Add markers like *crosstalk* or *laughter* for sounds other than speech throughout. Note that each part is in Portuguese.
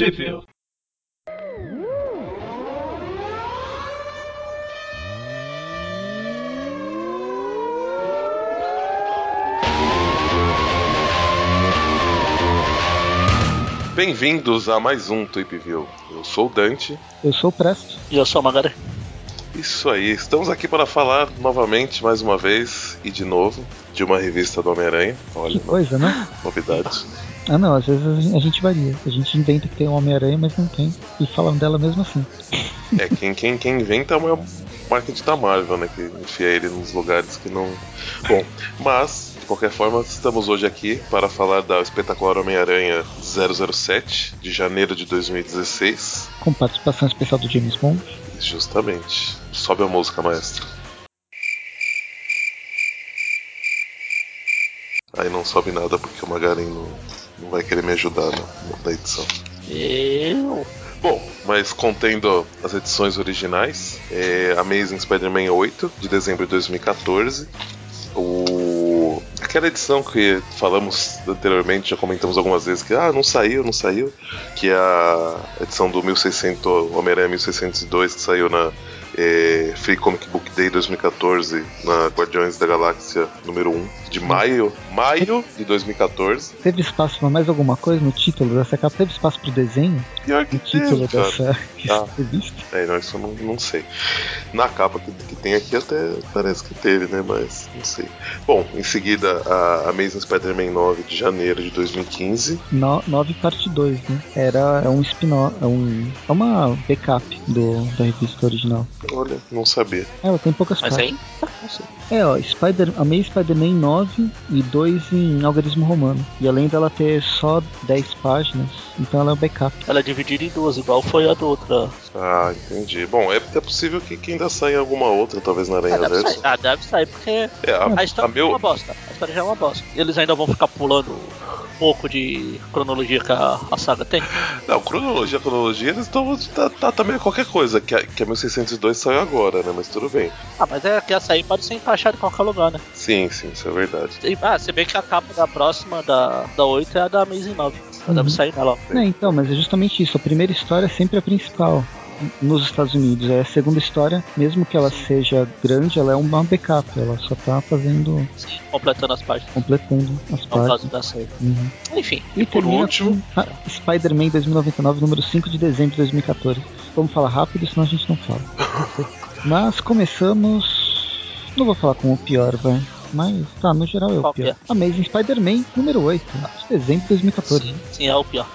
Trivia. Bem-vindos a mais um Tweep View. Eu sou o Dante. Eu sou o Presto. E eu sou a Magari. Isso aí, estamos aqui para falar novamente, mais uma vez e de novo, de uma revista do Homem-Aranha. Olha, Que coisa, né? *laughs* novidade. Ah não, às vezes a gente- varia. A gente inventa que tem um Homem-Aranha, mas não tem. E falam dela mesmo assim. É, quem, quem, quem inventa é o marketing da Marvel, né? Que enfia ele nos lugares que não. Bom, mas, de qualquer forma, estamos hoje aqui para falar da espetacular Homem-Aranha 007, de janeiro de 2016. Com participação especial do James Bond. Justamente. Sobe a música, maestro. Aí não sobe nada porque o Magarin não, não vai querer me ajudar na, na edição. Eu. Bom, mas contendo as edições originais, é Amazing Spider-Man 8, de dezembro de 2014. O... Aquela edição que falamos anteriormente, já comentamos algumas vezes que ah, não saiu, não saiu, que é a edição do 1600, Homem-Aranha 1602, que saiu na é, Free Comic Book Day 2014, na Guardiões da Galáxia número 1, de maio, maio de 2014. Teve espaço pra mais alguma coisa no título dessa capa? Teve espaço pro desenho Pior que no título teve, dessa *laughs* Tá. revista? É, não, isso eu não, não sei. Na capa que, que tem aqui até parece que teve, né? Mas não sei. Bom, em seguida a Amazing Spider-Man 9 de janeiro de 2015. No, 9 parte 2, né? Era é um spin-off, é, um, é uma backup do, da revista original. Olha, não sabia. Ela tem poucas Mas páginas. aí? É, ó, Spider, Amazing Spider-Man 9 e 2 em algarismo romano. E além dela ter só 10 páginas, então ela é um backup. Ela é dividida em duas, igual foi a do outra. Ah, entendi. Bom, é, é possível que, que ainda saia alguma outra, talvez na Aranha Ah, deve Verso. sair. Ah, deve sair, porque É, a, a a história é meu. uma bosta. A história já é uma bosta. E eles ainda vão ficar pulando pouco de cronologia que a, a saga tem. Não, cronologia, cronologia, eles estão. Tá, tá, meio qualquer coisa, que a, que a 1602 saiu agora, né? Mas tudo bem. Ah, mas é que essa aí pode ser encaixada em qualquer lugar, né? Sim, sim, isso é verdade. E, ah, você vê que a capa da próxima, da, da 8, é a da Amazing 9. Ela deve Uhum. sair nela. É, então, mas é justamente isso. A primeira história é sempre a principal nos Estados Unidos. É a segunda história, mesmo que ela seja grande, ela é uma backup. Ela só tá fazendo, Sim, completando as páginas. completando as páginas. da série. Uhum. Enfim, E, por termina último- com a Spider-Man 2099, número 5 de dezembro de 2014. Vamos falar rápido, senão a gente não fala. *laughs* Mas começamos. Não vou falar com o pior, vai. Mas tá, no geral é o Qual que pior. Amazing Spider-Man número 8, de dezembro de 2014. sim, sim, é o pior.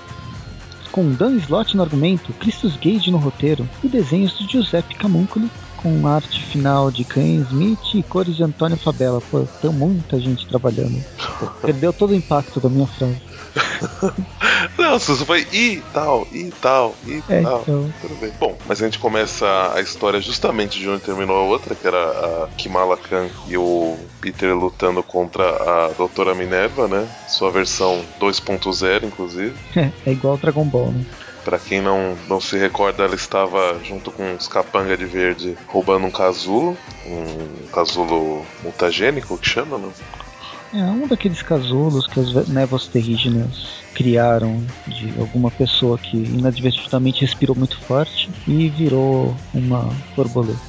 Com Dan Slott no argumento, Christus Gage no roteiro e desenhos de Giuseppe Camuncoli, com arte final de Ken Smith e cores de Antônio Fabella. Pô, tem muita gente trabalhando. Perdeu todo o impacto da minha frase. *laughs* Não, você foi e tal, e tal, e É, tal. então. Tudo bem. Bom, mas a gente começa a história justamente de onde terminou a outra, que era a Kimala Khan e o Peter lutando contra a Doutora Minerva, né? Sua versão 2.0, inclusive. *laughs* É igual Dragon Ball, né? Pra quem não, não se recorda, ela estava junto com os capanga de verde roubando um casulo, um casulo mutagênico que chama, né? É um daqueles casulos que as névoas terrígenas criaram de alguma pessoa que inadvertidamente respirou muito forte e virou uma borboleta.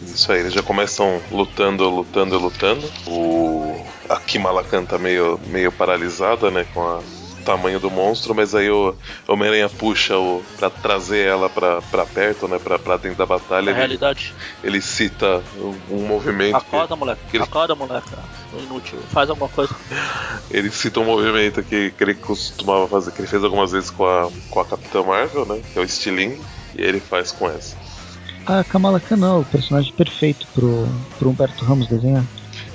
Isso aí, eles já começam lutando, lutando, lutando. O a Kimala tá meio, meio paralisada, né, com a- tamanho do monstro, mas aí o Homem-Aranha puxa o pra trazer ela pra, pra perto, né, pra, pra dentro da batalha. Na Ele, realidade, ele cita um, um movimento. que- acorda, moleque. que ele- Acorda, moleque. Inútil. Faz alguma coisa. *laughs* Ele cita um movimento que, que ele costumava fazer, que ele fez algumas vezes com a, com a Capitã Marvel, né? Que é o Stiling, e ele faz com essa. A Kamala Khan não, o personagem perfeito pro, pro Humberto Ramos desenhar.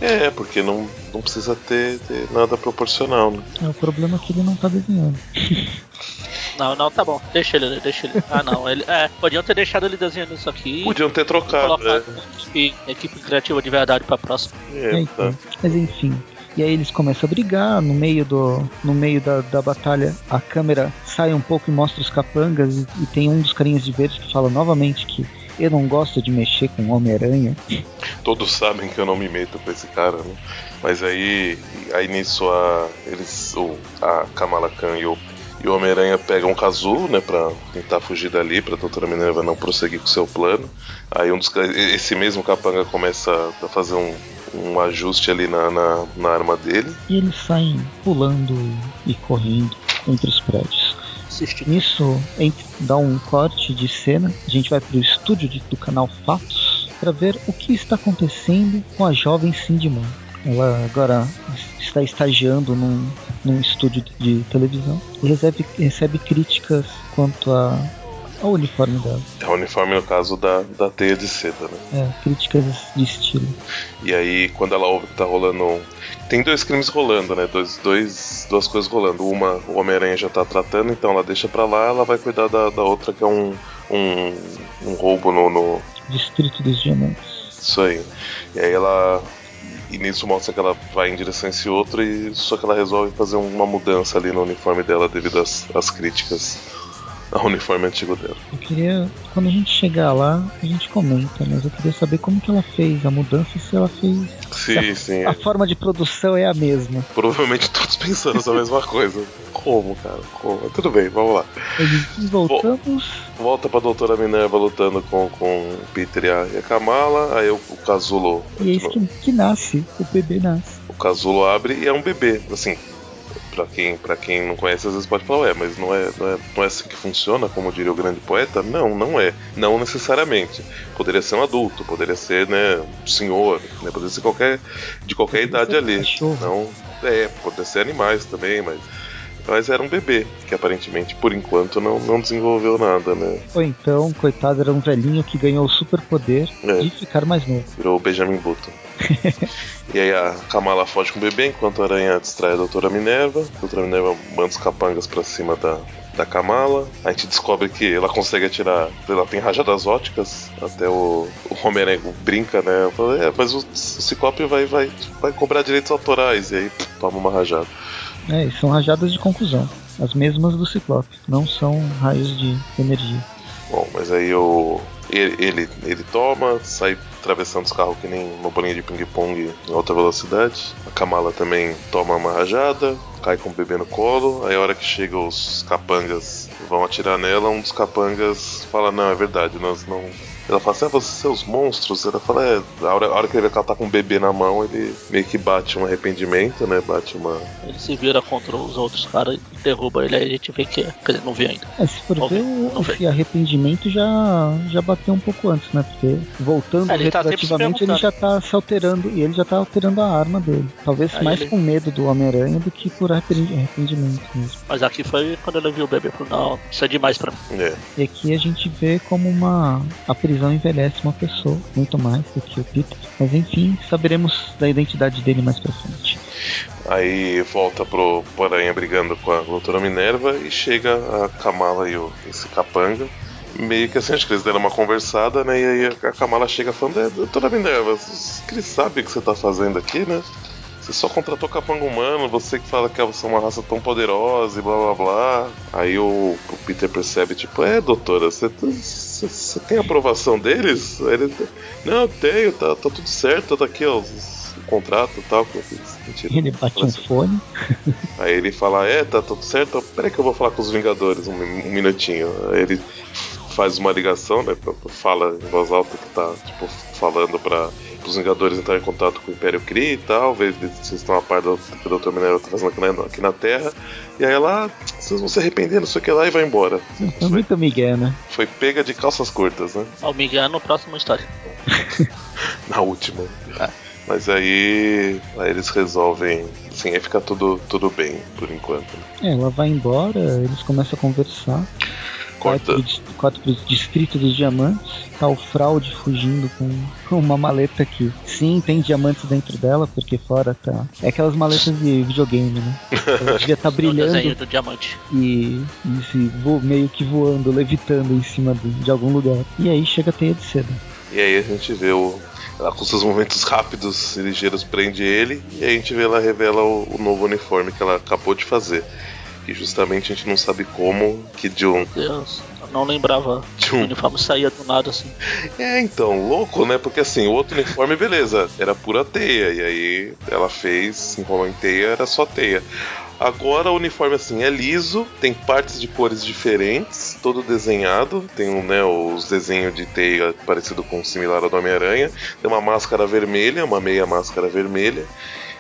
É, porque não, não precisa ter, ter nada proporcional, né? É, o problema é que ele não tá desenhando. *laughs* Não, não, tá bom. Deixa ele, deixa ele. Ah, não. Ele, é, podiam ter deixado ele desenhando isso aqui. Podiam ter e trocado, né? equipe, equipe criativa de verdade pra próxima. É, É, tá. Mas enfim. E aí eles começam a brigar, no meio, do, no meio da, da batalha a câmera sai um pouco e mostra os capangas e, e tem um dos carinhas de verde que fala novamente que eu não gosto de mexer com Homem-Aranha. Todos sabem que eu não me meto com esse cara, né? Mas aí, aí nisso a, eles, o, a Kamala Khan e o E o Homem-Aranha pega um casulo, né, pra tentar fugir dali, pra Doutora Minerva não prosseguir com seu plano. Aí um dos, esse mesmo capanga começa a fazer um, um ajuste ali na, na, na arma dele. E eles saem pulando e correndo entre os prédios. Nisso, dá um corte de cena. A gente vai pro estúdio de, do canal Fatos para ver o que está acontecendo com a jovem Cindy Moon. Ela agora está estagiando num, num estúdio de televisão e recebe, recebe críticas quanto a, ao uniforme dela. É o uniforme, no caso, da, da teia de seda, né? É, críticas de estilo. E aí, quando ela ouve que tá rolando. Tem dois crimes rolando, né? Dois, dois, duas coisas rolando. Uma, o Homem-Aranha já tá tratando, então ela deixa pra lá, ela vai cuidar da, da outra, que é um, um, um roubo no, no. Distrito dos Diamantes. Isso aí. E aí ela e nisso mostra que ela vai em direção a esse outro, e só que ela resolve fazer uma mudança ali no uniforme dela devido às, às críticas *laughs* ao uniforme antigo dela. Eu queria, quando a gente chegar lá, a gente comenta, mas eu queria saber como que ela fez a mudança, se ela fez. Sim, a, sim. A forma de produção é a mesma. Provavelmente todos pensando a mesma coisa. Como, cara? Como? Tudo bem, vamos lá. Voltamos. Volta pra doutora Minerva lutando com, com o Peter e a, e a Kamala, aí o, o Casulo. E é isso que, que nasce, o bebê nasce. O Casulo abre e é um bebê. Assim, Pra quem, pra quem não conhece, às vezes pode falar, ué, mas não é, não, é, não é assim que funciona, como diria o grande poeta? Não, não é. Não necessariamente. Poderia ser um adulto, poderia ser, né, um senhor, né, poderia ser qualquer, de qualquer idade ali. Não, é, poderia ser animais também, mas mas era um bebê, que aparentemente, por enquanto, não, não desenvolveu nada, né? Ou então, coitado, era um velhinho que ganhou o superpoder é. de ficar mais novo. Virou o Benjamin Button. *laughs* e aí a Kamala foge com o bebê, enquanto a aranha distrai a doutora Minerva. A doutora Minerva manda os capangas pra cima da, da Kamala. A gente descobre que ela consegue atirar. Ela tem rajadas óticas. Até o, o Homem-Aranha brinca, né? Falo, é, mas o, o Ciclope vai, vai, vai cobrar direitos autorais. E aí toma uma rajada. É, são rajadas de conclusão. As mesmas do Ciclope. Não são raios de energia. Bom, mas aí o. Ele, ele, ele toma, sai atravessando os carros que nem uma bolinha de ping-pong em alta velocidade. A Kamala também toma uma rajada, cai com o bebê no colo. Aí a hora que chega os capangas vão atirar nela, um dos capangas fala, não, é verdade, nós não ela fala assim, ah, vocês seus monstros. Ela fala, é, a hora, a hora que ele vê que ela tá com um bebê na mão, ele meio que bate um arrependimento, né? Bate uma. Ele se vira contra os outros caras e derruba ele, aí a gente vê que é. Quer dizer, não vê ainda. É, se for ver, o, esse arrependimento já, já bateu um pouco antes, né? Porque voltando é, ele tá retroativamente, ele já tá se alterando e ele já tá alterando a arma dele. Talvez aí mais ele... com medo do Homem-Aranha do que por arrependimento mesmo. Mas aqui foi quando ele viu o bebê, falou, não, isso é demais pra mim. É. E aqui a gente vê como uma. A prisão envelhece uma pessoa, muito mais do que o Peter. Mas enfim, saberemos da identidade dele mais pra frente. Aí volta pro, pro Aranha brigando com a doutora Minerva e chega a Kamala e o, esse capanga. Meio que assim, acho que eles deram uma conversada, né? E aí a Kamala chega falando, é, doutora Minerva, ele sabe o que você tá fazendo aqui, né? Você só contratou capanga humano, você que fala que você é uma raça tão poderosa e blá blá blá. Aí o, o Peter percebe, tipo, é, doutora, você, você, tem aprovação deles? Ele, não, eu tenho, tá, tá tudo certo, tá aqui, ó, o contrato e tal que eu fiz. Mentira. Ele bate um fone. Aí ele fala, é, tá tudo certo, peraí que eu vou falar com os Vingadores um, um minutinho. Aí ele faz uma ligação, né? Fala em voz alta que tá, tipo, falando para os Vingadores entrar em contato com o Império Kree e tal, ver se vocês estão a par do que o Dr. Minerva tá fazendo aqui na, aqui na Terra. E aí ela, vocês vão se arrepender, não sei o que lá, e vai embora. Foi muito Miguel, né? Foi pega de calças curtas, né? O Miguel é no próximo história. *laughs* na última. É. Mas aí, aí eles resolvem. Assim, aí fica tudo, tudo bem por enquanto. É, ela vai embora, eles começam a conversar. Corta. Corta pro distrito dos diamantes. Tá o fraude fugindo com uma maleta aqui. Sim, tem diamantes dentro dela, porque fora tá. É aquelas maletas de videogame, né? *laughs* Ela devia estar tá brilhando. do diamante. E, e se vo, meio que voando, levitando em cima de, de algum lugar. E aí chega a teia de seda. E aí a gente vê o, ela com seus movimentos rápidos e ligeiros prende ele e aí a gente vê ela revela o, o, novo uniforme que ela acabou de fazer. Que justamente a gente não sabe como que de um. Deus, eu não lembrava de um... o uniforme saía do nada assim. É, então, louco, né? Porque assim, o outro uniforme, beleza, era pura teia. E aí ela fez, enrolou em teia, era só teia. Agora o uniforme assim é liso, tem partes de cores diferentes, todo desenhado, tem um, né, os desenhos de teia parecido com similar ao do Homem-Aranha, tem uma máscara vermelha, uma meia máscara vermelha.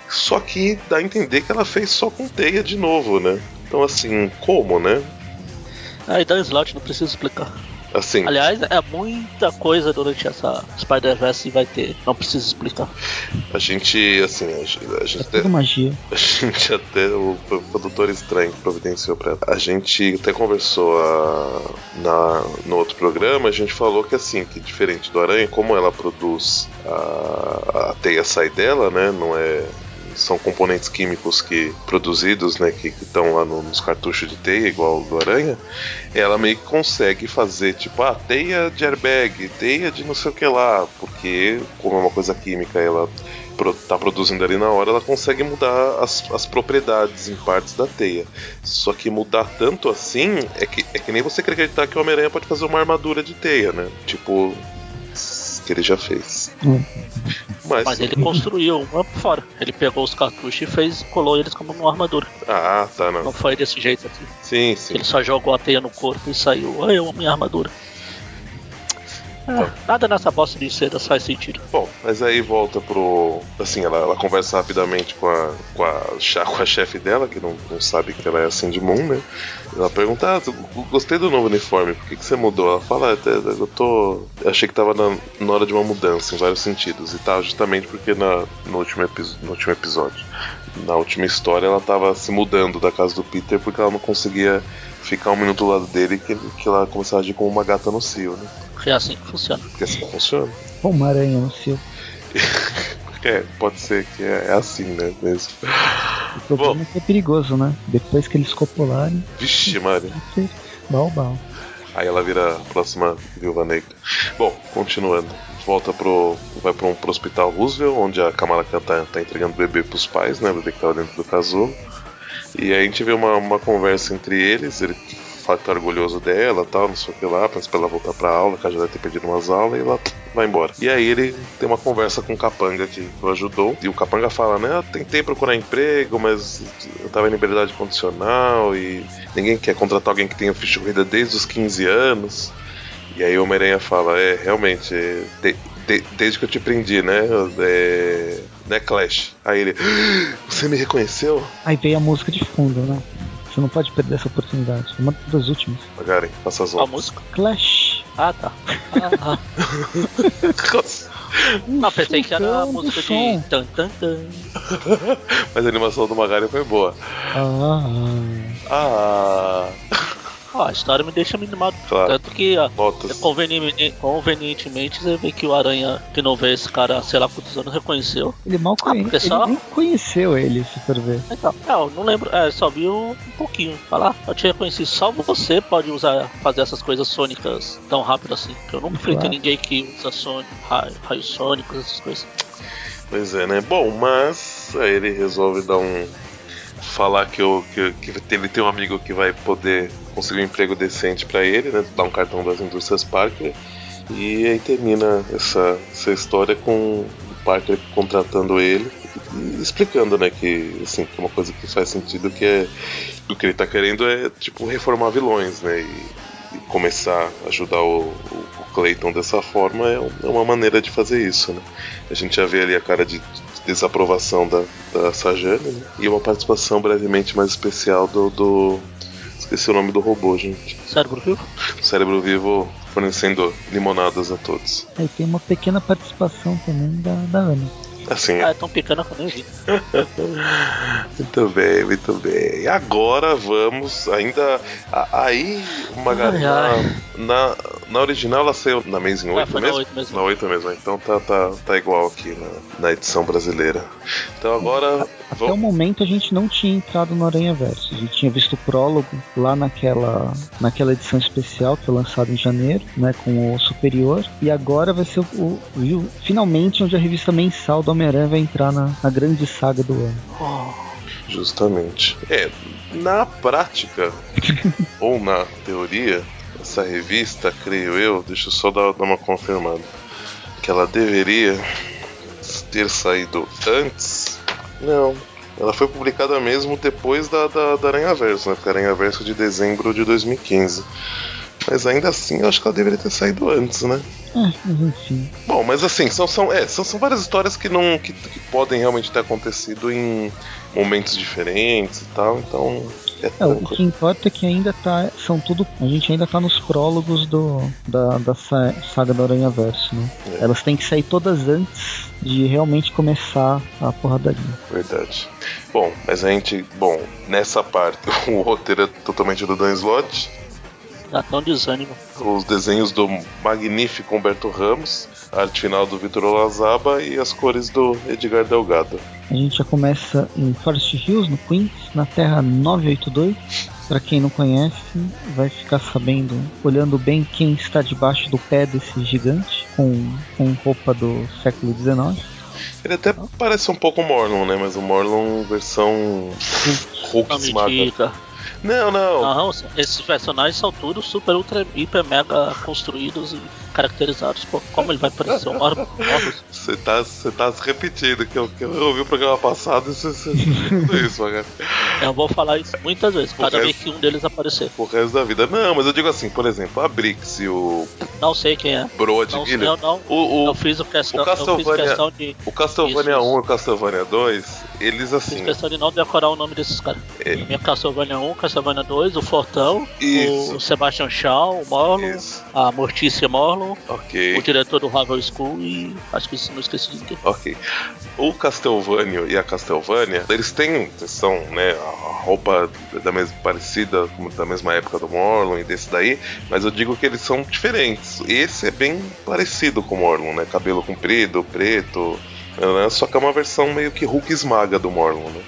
Só que dá a entender que ela fez só com teia de novo, né? Então assim, como, né? Aí dá slot, não preciso explicar. Assim, Aliás, é muita coisa durante essa Spider-Verse vai ter, não preciso explicar. a gente, assim, a gente, a gente É até, tudo magia. *laughs* a gente até o produtor estranho que providenciou pra ela. A gente até conversou a, na, no outro programa, a gente falou que assim, que diferente do Aranha, como ela produz a, a teia sai dela, né? Não é são componentes químicos que produzidos, né, que estão lá no- nos cartuchos de teia, igual do Aranha, ela meio que consegue fazer, tipo, ah, teia de airbag, teia de não sei o que lá, porque como é uma coisa química, ela pro- tá produzindo ali na hora, ela consegue mudar as, as propriedades em partes da teia. Só que mudar tanto assim é que, é que nem você acreditar que o Homem-Aranha pode fazer uma armadura de teia, né? Tipo, que ele já fez. Hum. Mas, Mas ele construiu uma por fora. Ele pegou os cartuchos e fez, colou eles como uma armadura. Ah, tá, não. Não foi desse jeito aqui. Sim, sim. Ele só jogou a teia no corpo e saiu. Olha eu, minha armadura. É, nada nessa bosta de seda faz sentido. Bom, mas aí volta pro. Assim, ela, ela conversa rapidamente com a, com a, com a chefe dela, que não, não sabe que ela é assim de Moon, né? Ela pergunta: Ah, gostei do novo uniforme, por que, que você mudou? Ela fala: "Ah, Eu tô. eu achei que tava na, na hora de uma mudança em vários sentidos. E tá justamente porque na, no, último no último episódio, na última história, ela tava se mudando da casa do Peter porque ela não conseguia ficar um minuto do lado dele que, que ela começava a agir como uma gata no cio, né? É assim que funciona. Porque assim funciona. Como uma aranha no seu. *laughs* É, pode ser que é, é assim, né? Mesmo. O problema é que é perigoso, né? Depois que eles copularem, Vixe, Mari. você... Bal, bal. Aí ela vira a próxima viúva negra. Bom, continuando. Volta pro. Vai pro, pro hospital Roosevelt, onde a Kamala Khan tá, tá entregando o bebê pros pais, né? O bebê que tava dentro do casulo. E aí a gente vê uma, uma conversa entre eles, ele fala que tá orgulhoso dela tal, não sei o que lá, pra ela voltar pra aula, que ela já deve ter perdido umas aulas, e ela vai embora. E aí ele tem uma conversa com o Capanga que o ajudou, e o Capanga fala, né, eu tentei procurar emprego, mas eu tava em liberdade condicional e ninguém quer contratar alguém que tenha ficha corrida desde os 15 anos. E aí o Homem-Aranha fala, é, realmente, é, de- de- desde que eu te prendi, né, é, né, Clash. Aí ele, "Ah, você me reconheceu? Aí veio a música de fundo, né? Você não pode perder essa oportunidade. Uma das últimas. Magaren, passa as A música? Clash. Ah, tá. Ah, ah. *laughs* Não, pensei que era a música de tan tan tan. Mas a animação do Magaren foi boa. Ah, Ah, Ó, a história me deixa minimado. Claro. Tanto que ó, notas. convenientemente, convenientemente você vê que o Aranha, que não vê esse cara, sei lá quantos anos, reconheceu. ele mal Ah, conhece. só- Ele nem conheceu ele, se for ver. Então, não, não lembro, é, só viu um pouquinho. Falar, eu te reconheci, só você pode usar, fazer essas coisas sônicas tão rápido assim. Que eu não enfrentei Claro. ninguém que usa sônico, raio, raios sônicos, essas coisas. Pois é, né? Bom, mas aí ele resolve dar um. Falar que, eu, que, que ele tem um amigo que vai poder conseguir um emprego decente pra ele, né? Dar um cartão das indústrias Parker. E aí termina essa, essa história com o Parker contratando ele explicando, né, que assim, uma coisa que faz sentido que é o que ele tá querendo é tipo reformar vilões, né? E, e começar a ajudar o, o, Clayton dessa forma é, é uma maneira de fazer isso, né? A gente já vê ali a cara de desaprovação da, da Sajane, né? E uma participação brevemente mais especial do, do. Esqueci o nome do robô, gente. Cérebro vivo? Cérebro vivo fornecendo limonadas a todos. Aí tem uma pequena participação também da, da Ana. Assim, Ah, é tão pequena que eu nem vi. *laughs* muito bem, muito bem. E agora vamos ainda. a- Aí, Magari, Ai, ai. na, na original ela saiu na Amazing 8 É, foi na mesmo? 8 mesmo. Na 8 mesmo, então tá, tá, tá igual aqui na, na edição brasileira. Então agora. Até o Vamos, momento a gente não tinha entrado no Aranha Verso. A gente tinha visto o prólogo lá naquela, naquela edição especial que foi lançada em janeiro, né, com o Superior. E agora vai ser o, o- finalmente onde a revista mensal do Homem-Aranha vai entrar na, na grande saga do ano. Oh, Justamente. É, na prática, *laughs* ou na teoria, essa revista, creio eu, deixa eu só dar, dar uma confirmada, que ela deveria ter saído antes. Não, Ela foi publicada mesmo depois da, da, da Aranha Verso, né? Porque a Aranha Verso é de dezembro de 2015. Mas ainda assim, eu acho que ela deveria ter saído antes, né? Mas enfim. Bom, mas assim, são, são, é, são, são várias histórias que não que, que podem realmente ter acontecido em momentos diferentes e tal, então. É, o que importa é que ainda tá. São tudo. A gente ainda tá nos prólogos do, da, da sa- saga do Aranha Verso, né? É. Elas têm que sair todas antes de realmente começar a porradaria. Verdade. Bom, mas a gente. Bom, nessa parte, *laughs* o roteiro é totalmente do Dan Slott. Dá até um desânimo. Os desenhos do magnífico Humberto Ramos, arte final do Vitor Olazaba e as cores do Edgar Delgado. A gente já começa em Forest Hills, no Queens, na Terra 982. Pra quem não conhece, vai ficar sabendo, olhando bem quem está debaixo do pé desse gigante, com, com roupa do século XIX. Ele até parece um pouco Morlun, né? Mas o Morlun versão Hulk Não esmaga. Não, não. Não, esses personagens são todos super, ultra, hiper, mega construídos e caracterizados. Pô, como ele vai parecer um Morbius? *laughs* Você tá, tá se repetindo, que eu, que eu ouvi o programa passado e você, tudo isso, cara. Eu vou falar isso muitas vezes, cada O vez resto- que um deles aparecer. O resto da vida. Não, mas eu digo assim, por exemplo, a Brix e o Não sei quem é. Broad Não, Guilherme. eu não. O, o, eu fiz o questão, o eu fiz Castlevania- questão de. o Castlevania Isso, 1 isso. e o Castlevania 2, eles Fiz assim. questão de não decorar o nome desses caras. É. Minha Castlevania 1, Castlevania 2, o Fortão, Isso. o Sebastian Shaw, o Morlon, Isso. a Mortícia Morlon, Ok. o diretor do Harvard School e acho que isso não esqueci de ninguém. Ok. O Castlevania e a Castlevania, eles têm, são, né, a roupa da mesma parecida, da mesma época do Morlun e desse daí, mas eu digo que eles são diferentes. Esse é bem parecido com o Morlun, né? Cabelo comprido, preto, né, só que é uma versão meio que Hulk esmaga do Morlun, né?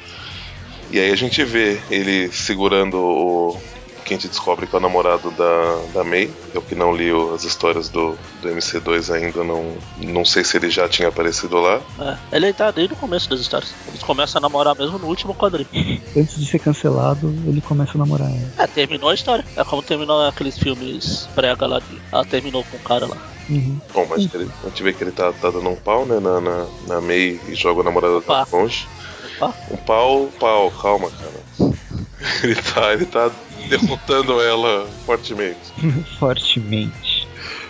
E aí a gente vê ele segurando o. Que a gente descobre que é o namorado da, da May. Eu que não li as histórias do, do MC2 ainda, não, não sei se ele já tinha aparecido lá. É, ele tá desde o começo das histórias. Eles começam a namorar mesmo no último quadrinho. *laughs* Antes de ser cancelado, ele começa a namorar ela. É, terminou a história. É como terminou aqueles filmes prega lá de. Ela terminou com o cara lá. Uhum. Bom, mas ele, a gente vê que ele tá, tá dando um pau, né, na, na, na May e joga o namorado Opa. longe. Opa. Um pau, pau, calma, cara. *laughs* Ele tá, ele tá derrotando ela fortemente. *laughs* Fortemente.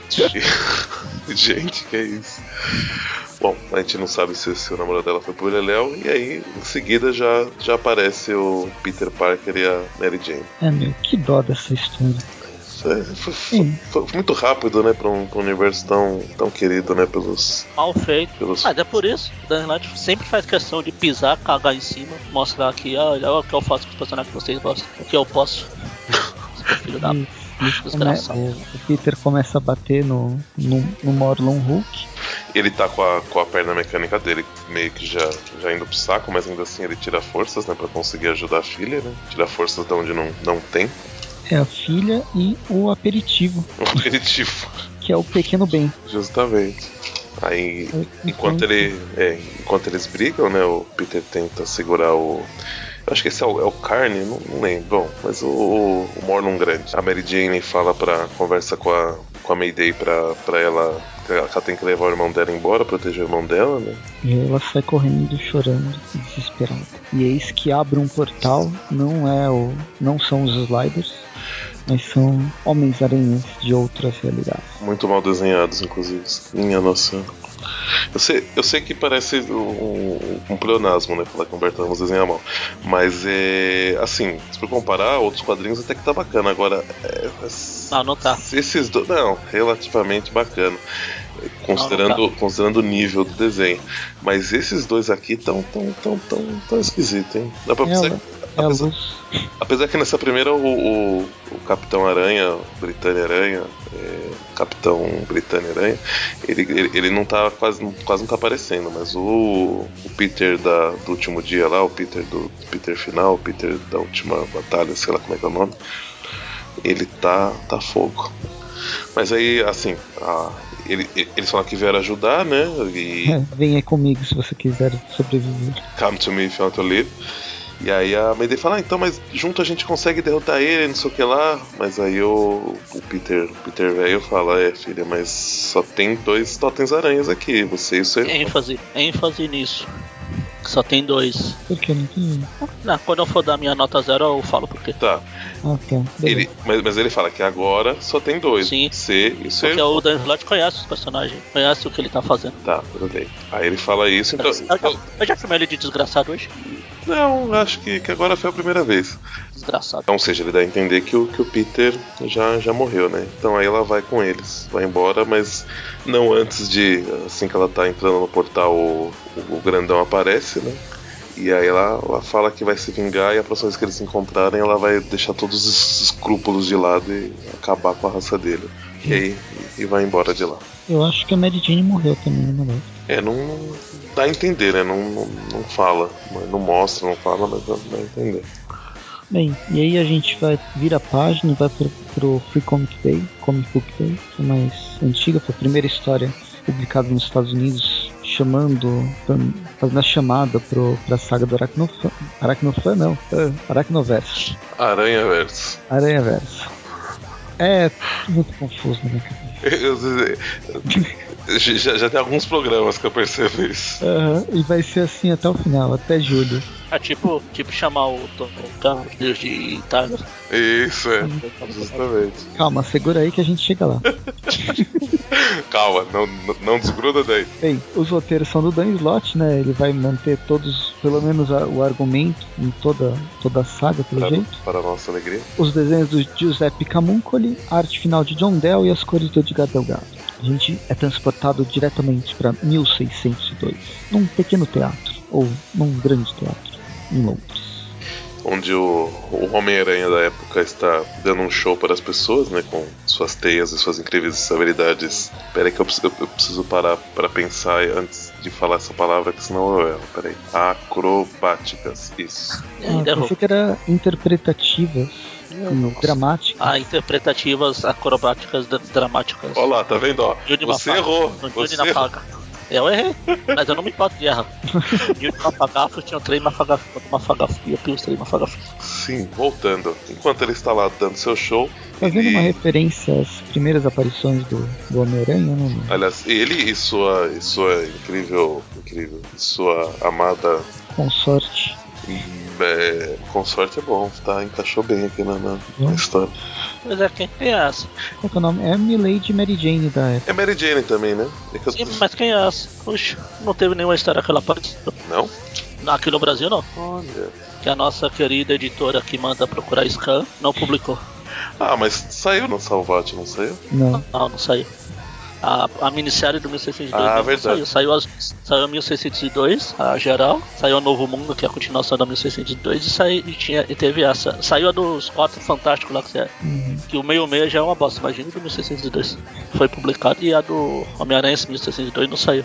*laughs* Gente, que é isso? Bom, a gente não sabe se, se o namorado dela foi pro Leléu, e aí em seguida já, já aparece o Peter Parker e a Mary Jane. É, meu, que dó dessa história. Foi, foi- foi- foi muito rápido, né, pra um, pra um universo tão, tão querido, né, pelos. Mal feito. pelos Mas é por isso, o Dan Slott sempre faz questão de pisar, cagar em cima, mostrar que, ah, olha o que eu faço com os personagens que vocês gostam, o que eu posso. *laughs* Filho da. E, e come- Desgraçado. o, o Peter começa a bater no, no, no Morlon Hulk. Ele tá com a, com a perna mecânica dele meio que já, já indo pro saco, mas ainda assim ele tira forças, né, pra conseguir ajudar a filha, né? Tira forças de onde não, não tem. É a filha e o aperitivo, Um aperitivo. que é o pequeno bem. Justamente. Aí, enquanto Então, ele, é, enquanto eles brigam, né, o Peter tenta segurar o eu acho que esse é o, é o Carne, não, não lembro. Bom, mas o, o, o grande. A Mary Jane fala pra. conversa com a, com a Mayday pra, pra ela. que ela tem que levar o irmão dela embora, proteger o irmão dela, né? E aí ela sai correndo, chorando, desesperada. E eis que abre um portal, não é o. não são os sliders, mas são homens-aranhas de outras realidades. Muito mal desenhados, inclusive. Minha nossa. Eu sei, eu sei que parece um, um, pleonasmo, né? Falar que o Humberto Ramos desenha mal. Mas é. Assim, se for comparar outros quadrinhos, até que tá bacana. Agora. É, Não, não tá. Esses dois. Não, relativamente bacana. Considerando, Não, não considerando o nível do desenho. Mas esses dois aqui tão tão, tão, tão, tão esquisitos, hein? Dá pra pensar. É a apesar- luz. Apesar que nessa primeira o, o, o Capitão Aranha, Britânia Aranha, é, Capitão Britânia Aranha, ele, ele, ele não tá quase, quase não tá aparecendo, mas o, o Peter da, do último dia lá, o Peter do Peter final, o Peter da última batalha, sei lá como é que é o nome, ele tá, tá fogo. Mas aí, assim, a- ele, eles falam que vieram ajudar, né? E É, venha comigo se você quiser sobreviver. Come to me if you want to live. E aí a Mayday fala, ah, então, mas junto a gente consegue derrotar ele, não sei o que lá. Mas aí o, o Peter, o Peter velho fala, é filha, mas só tem dois totens aranhas aqui, você e o seu irmão. ênfase, ênfase nisso. só tem dois. Por que? Não entendi. Não, quando eu for dar minha nota zero, eu falo por quê. Tá. Ah, tá. Ele, mas, mas ele fala que agora só tem dois. Sim. C e C. Porque o Dan Slott conhece os personagens, conhece o que ele tá fazendo. Tá, tudo bem. Aí ele fala isso, então. Eu já, eu já chamei ele de desgraçado hoje? Não, acho que, que agora foi a primeira vez. Desgraçado. Então, ou seja, ele dá a entender que o, que o Peter já, já morreu, né? Então aí ela vai com eles, vai embora, mas não antes de. Assim que ela tá entrando no portal, o, o, o grandão aparece, né? E aí ela, ela fala que vai se vingar e a próxima vez que eles se encontrarem, ela vai deixar todos os escrúpulos de lado e acabar com a raça dele. E aí e vai embora de lá. Eu acho que a Mary Jane morreu também, na verdade. É, não, não dá a entender, né? Não, não, não fala, não mostra, não fala, mas dá, a entender. Bem, e aí a gente vai vir a página e vai pro, pro Free Comic Day, Comic Book Day, que é mais antiga, foi a primeira história publicada nos Estados Unidos, chamando, fazendo a chamada pro, pra saga do Aracnofan. Aracnofan não, ah, Aracnoverso. Aranha Verso. Aranha Verso. É muito confuso na minha cabeça. *laughs* já, já tem alguns programas que eu percebo isso. Aham, e vai ser assim até o final, até julho. É tipo, tipo chamar o Tom Deus de Itália. Isso, é. Justamente. Calma, segura aí que a gente chega lá. *laughs* Calma, não, não desgruda daí. Bem, os roteiros são do Dan Slott, né? Ele vai manter todos, pelo menos a- o argumento em toda, toda a saga, pelo Para, jeito. para a nossa alegria. Os desenhos do Giuseppe Camuncoli, a arte final de John Dell e as cores do Edgar Delgado. A gente é transportado diretamente para 1602, num pequeno teatro, ou num grande teatro, em Londres. Onde o, o Homem-Aranha da época está dando um show para as pessoas, né? Com suas teias e suas incríveis habilidades. Pera aí que eu preciso, eu preciso parar para pensar antes de falar essa palavra, que senão eu erro. Pera aí. Acrobáticas. Isso. Ah, errou. pensei que era interpretativas e dramáticas. Ah, interpretativas, acrobáticas, dra- dramáticas. Olha lá, tá vendo? Ó, você Mafaga. errou. No Você errou. Eu errei, mas eu não me importo de errar. *laughs* Yuri Mafagafo tinha três Mafagafo, Mafagafo e eu pus três Mafagafo. Sim, voltando. Enquanto ele está lá dando seu show, Fazendo ele- uma referência às primeiras aparições do, do Homem-Aranha, né? no- Aliás, ele e sua, e sua incrível, incrível, e sua amada Consorte. É, consorte é bom, tá? Encaixou bem aqui na, na- na Hum. história. Mas é quem é essa? Qual que é o nome? É a Milady Mary Jane da época. É Mary Jane também, né? É que eu- Sim, mas quem é essa? Puxa, não teve nenhuma história que ela apareceu. Não? Aqui no Brasil não. Olha. Que a nossa querida editora que manda procurar Scan não publicou. Ah, mas saiu no Salvate, não saiu? Não. Não, não saiu. A, a minissérie do 1602 Ah, não verdade. saiu. Saiu, as, saiu a 1602, a geral. Saiu a Novo Mundo, que é a continuação da 1602. E, saiu, e, tinha, e teve essa. Saiu a dos Quatro Fantásticos lá, que, é, Uhum. que o meio-meio já é uma bosta. Imagina do 1602. Foi publicado e a do Homem-Aranha 1602 não saiu.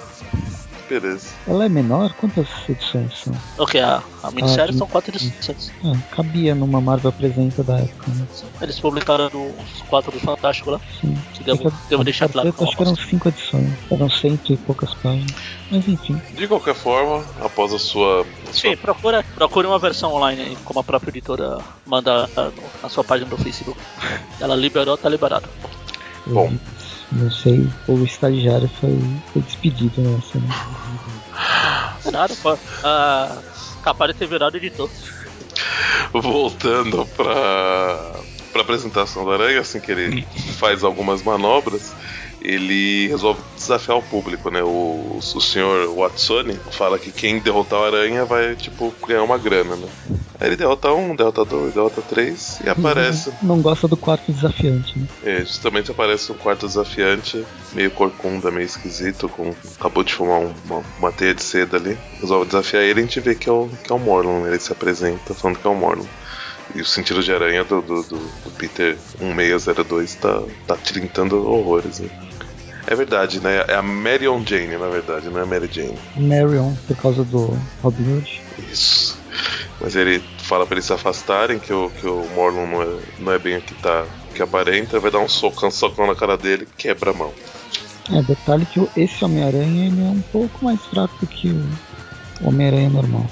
Beleza. Ela é menor? Quantas edições são? O que? A, a minissérie Ah, são quatro edições. Ah, cabia numa Marvel Apresenta da época, né? Eles publicaram os quatro do Fantástico lá. Sim. Que devo, É a- devo a deixar claro acho que eram cinco edições. Eram cento e poucas páginas. Mas enfim. De qualquer forma, após a sua. a sua Sim, procura, procure uma versão online aí, como a própria editora manda ah, na sua página do Facebook. *laughs* Ela liberou, tá liberado. Bom. Não sei, o estagiário foi, foi despedido nessa, né? Não é nada, pô. Ah, capaz de ter virado editor. voltando pra, pra apresentação do Aranha, assim que ele faz algumas manobras, ele resolve desafiar o público, né? O, o senhor Watsoni fala que quem derrotar o Aranha vai, tipo, ganhar uma grana, né? Aí ele derrota um, derrota dois, derrota três e aparece. Não, não gosta do quarto desafiante, né? É, justamente aparece um quarto desafiante, meio corcunda, meio esquisito, com acabou de fumar um- uma, uma teia de seda ali. Resolve desafiar ele e a gente vê que é o, que é o Morlun, né? Ele se apresenta falando que é o Morlun. E o sentido de aranha do, do, do, do Peter 1602 tá, tá trintando horrores, né? É verdade, né? É a Marion Jane, na verdade, não é a Mary Jane. Marion, por causa do Robin Hood. Isso. Mas ele fala pra eles se afastarem, que o, que o Morlun não é, não é bem o que tá que aparenta, vai dar um socão, socão na cara dele quebra a mão. É, detalhe que esse Homem-Aranha ele é um pouco mais fraco do que o Homem-Aranha normal.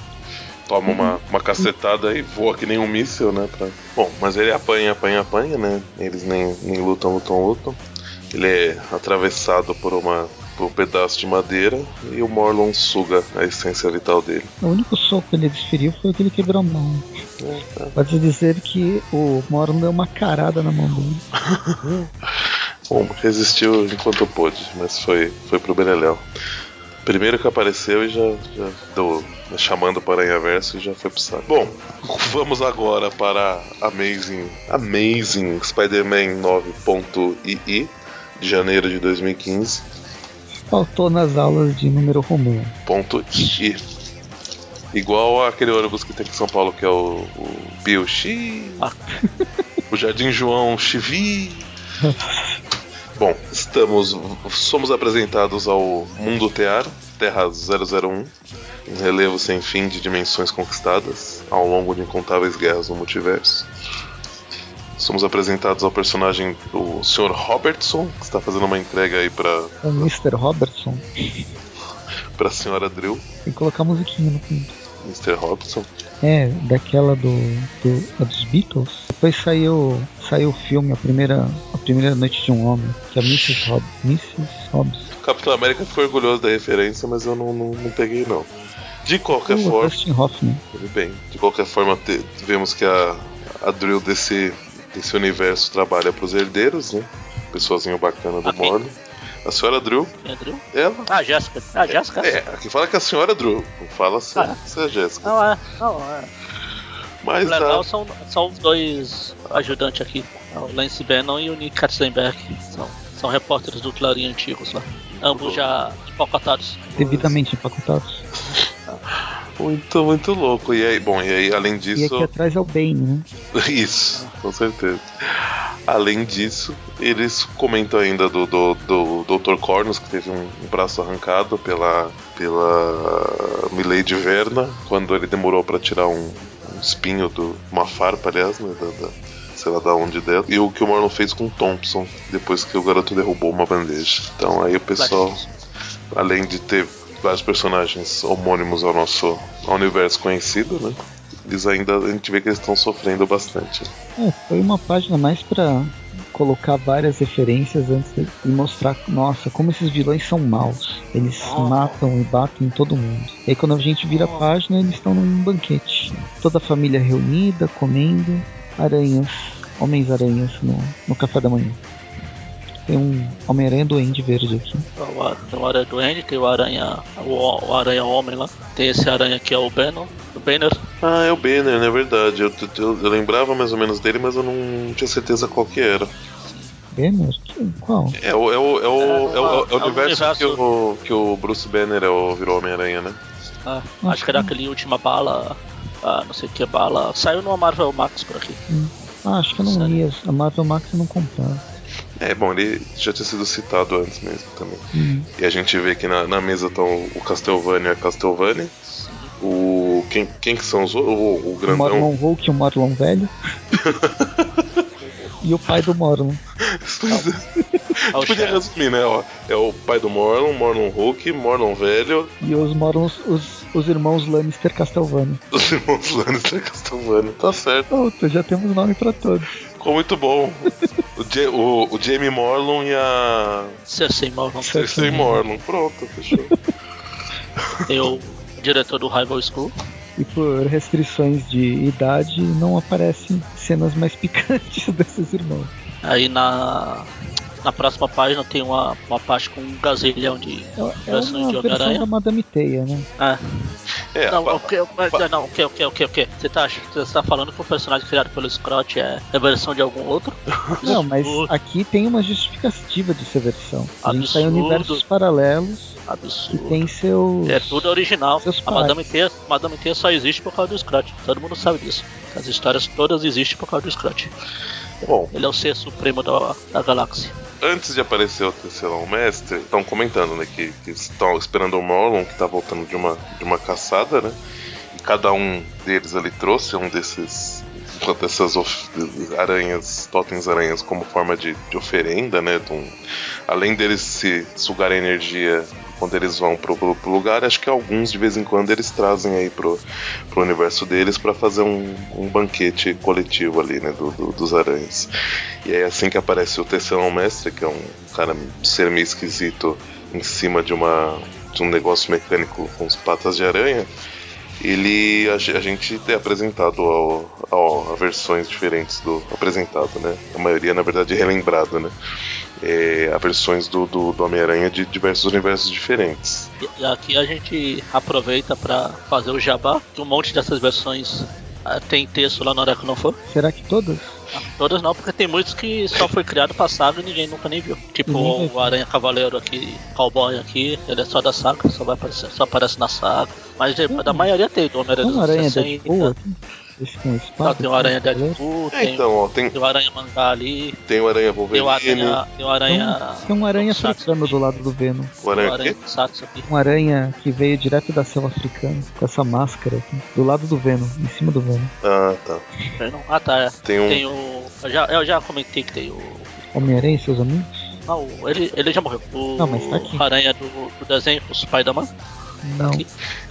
Toma uma, uma cacetada e voa que nem um míssil, né? Pra... Bom, mas ele apanha, apanha, apanha, né? Eles nem, nem lutam, lutam, lutam. Ele é atravessado por uma, um pedaço de madeira e o Morlon suga a essência vital dele. O único soco que ele desferiu foi o que ele quebrou a mão. É, é. Pode dizer que o Morlon deu uma carada na mão dele. *laughs* Bom, resistiu enquanto pôde, mas foi, foi pro Beleléu. Primeiro que apareceu e já, já deu chamando para Aranha Verso e já foi pro saco. Bom, vamos agora para Amazing, Amazing Spider-Man 9.ii de janeiro de 2015. Faltou nas aulas de número romano. Ponto I. Igual aquele ônibus que tem aqui em São Paulo, que é o, o Pio X. Ah. o Jardim João Chivi. Bom, estamos. Somos apresentados ao Mundo Tear, Terra 001, um relevo sem fim de dimensões conquistadas ao longo de incontáveis guerras no multiverso. Somos apresentados ao personagem do Sr. Robertson, que está fazendo uma entrega aí para. O Mr. Robertson. para a Senhora Drill. Tem que colocar musiquinha no fundo. Mr. Robson. É, daquela do, do é dos Beatles. Depois saiu saiu o filme a primeira a primeira noite de um homem, que é Mrs. Hob, Mrs. Capitão América foi orgulhoso da referência, mas eu não, não, não peguei não. De qualquer o forma, Hoffman. Bem. De qualquer forma, te, vemos que a, a Drill desse desse universo trabalha para os herdeiros, né? Pessoazinho bacana do okay. Morley. A senhora Drew. Quem é Drew? Ela. Ah, Jéssica. Ah, Jéssica. É, aqui fala que é a senhora Drew. Não fala se, ah, se é Jéssica. Não é, não é. Mas o legal a... são, são os dois ajudantes aqui. O Lance Bannon e o Nick Katzenberg. São, são repórteres do Clarim antigos lá. Ambos já empacotados. Devidamente empacotados. *laughs* Muito, muito louco. E aí, bom, e aí, além disso. E aqui atrás é o Bane, né? *laughs* Isso, com certeza. Além disso, eles comentam ainda do, do, do Dr. Cornus, que teve um, braço arrancado pela, pela Milady Verna, quando ele demorou para tirar um, um, espinho do. uma farpa, aliás, né? Da, da, sei lá da onde dela. E o que o Marlon fez com o Thompson, depois que o garoto derrubou uma bandeja. Então aí o pessoal, além de ter vários personagens homônimos ao nosso ao universo conhecido, né? Eles ainda a gente vê que eles estão sofrendo bastante. É, foi uma página mais para colocar várias referências antes de, e mostrar, nossa, como esses vilões são maus. Eles oh. matam e batem em todo mundo. E aí quando a gente vira a página, eles estão num banquete. Toda a família reunida, comendo aranhas, homens-aranhas no, no café da manhã. Tem um Homem-Aranha Duende verde aqui. Tem o Aranha Duende, tem o Aranha. O, o Aranha Homem lá. Tem esse aranha aqui, é o Banner. O Banner. Ah, é o Banner, é verdade. Eu, eu, eu, lembrava mais ou menos dele, mas eu não tinha certeza qual que era. Banner? Qual? É o, é o, é o, é o, é o, é o universo, Que, o, que o Bruce Banner é o, virou Homem-Aranha, né? Ah, acho que era aquele última bala. Ah, não sei o que bala. Saiu no Marvel Max por aqui. Hum. Ah, acho que eu não Sério? ia. A Marvel Max eu não comprava. É, bom, ele já tinha sido citado antes mesmo também. Uhum. E a gente vê que na, na mesa estão o Castlevania e a Castlevania. O. Quem, quem que são os o, o grandão? O Morlon Hulk e o Morlon velho. *laughs* e o pai do Morlon. A gente podia resumir, né? Ó, é o pai do Morlon, Morlon Hulk, Morlon velho. E os Morlons, os, os irmãos Lannister Castlevania. Os irmãos Lannister Castlevania, tá certo. Puta, já temos nome pra todos. Ficou muito bom. o, J, o, o Jamie Morlon e a. Cersei Morlon. Cersei Morlon, pronto, fechou. *laughs* Tem o diretor do Rival School. E por restrições de idade não aparecem cenas mais picantes *laughs* desses irmãos. Aí na na próxima página tem uma, uma parte com um gazelhão de é, versões é de Homem-Aranha. da Madame Teia, né? É. É, não, o que, não, o que, o que, o que, o que? Você tá, você tá falando que o personagem criado pelo Scrot é a versão de algum outro? *laughs* Não, mas aqui tem uma justificativa de ser versão. A gente tá em universos paralelos. Absurdo. E tem seus. É tudo original. a Madame Teia, Madame Teia só existe por causa do Scrot. Todo mundo sabe disso. As histórias todas existem por causa do Scrot. Bom, ele é o ser supremo da, da galáxia. Antes de aparecer o terceirão mestre, estão comentando, né, que, que estão esperando o Morlon, que está voltando de uma, de uma caçada, né? E cada um deles ali trouxe um desses dessas aranhas, totens aranhas como forma de, de oferenda, né? Um, além deles se sugarem energia quando eles vão pro, pro, pro, lugar, acho que alguns de vez em quando eles trazem aí pro, pro universo deles para fazer um, um, banquete coletivo ali, né, do, do, dos aranhas. E é assim que aparece o Terceirão Mestre, que é um cara ser meio esquisito em cima de uma de um negócio mecânico com as patas de aranha, ele a, a gente é apresentado ao, ao, a versões diferentes do apresentado, né? A maioria, na verdade, é relembrado, né? é, a versões do, do, do Homem-Aranha de diversos universos diferentes. E aqui a gente aproveita para fazer o jabá, que um monte dessas versões ah, tem texto lá na hora que não for. Será que todas? Ah, todas não, porque tem muitos que só foi criado pra saga e ninguém nunca nem viu. Tipo o Aranha Cavaleiro aqui, Cowboy aqui, ele é só da saga, só, vai aparecer, só aparece na saga. Mas eh, uhum. da maioria tem do Homem-Aranha 260. Eles é têm tem o assim, Aranha de é, tem, então, ó, tem... tem o Aranha Mangá ali. Tem o Aranha Wolverine. Tem o Aranha... Tem, o aranha... tem um Aranha africano do lado do Venom. O Aranha, o Um aranha que veio direto da selva africana, com essa máscara aqui, do lado do Venom, em cima do Venom. Ah, tá. Ah, tá, é. Tem, um... tem o... Eu já, eu já comentei que tem o... Homem-Aranha e seus amigos? Não, ele, ele já morreu. O não, mas tá aqui. Aranha do, do desenho, o pai da. Não.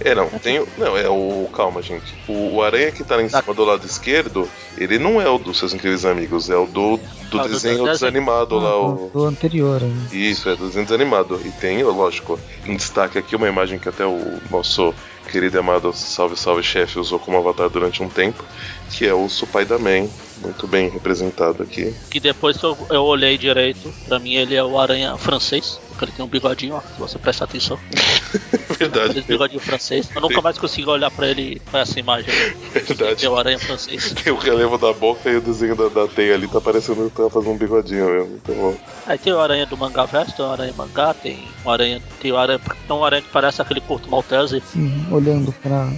É, não, tem. Não, é o. Calma, gente. O, o aranha que tá lá em cima do lado esquerdo, ele não é o dos seus incríveis amigos, é o do, do ah, desenho do desanimado ah, lá. O... Do anterior, hein? Isso, é do desenho desanimado. E tem, lógico, em destaque aqui uma imagem que até o nosso querido e amado Salve Salve Chefe usou como avatar durante um tempo, que é o Supai da Man, muito bem representado aqui. Que depois que eu, eu olhei direito, pra mim ele é o aranha francês, porque ele tem um bigodinho, ó, se você prestar atenção. *laughs* Verdade. Aquele bigodinho francês. Eu nunca mais consigo olhar pra ele com essa imagem. Verdade. Tem o aranha francês. *laughs* Tem o relevo da boca e o desenho da, da teia ali tá parecendo que tá fazendo um bigodinho mesmo. Muito bom. Aí tem o aranha do mangá verso, tem o aranha mangá, tem o aranha. Tem o aranha. Tem um aranha que parece aquele curto maltese. Uhum, olhando para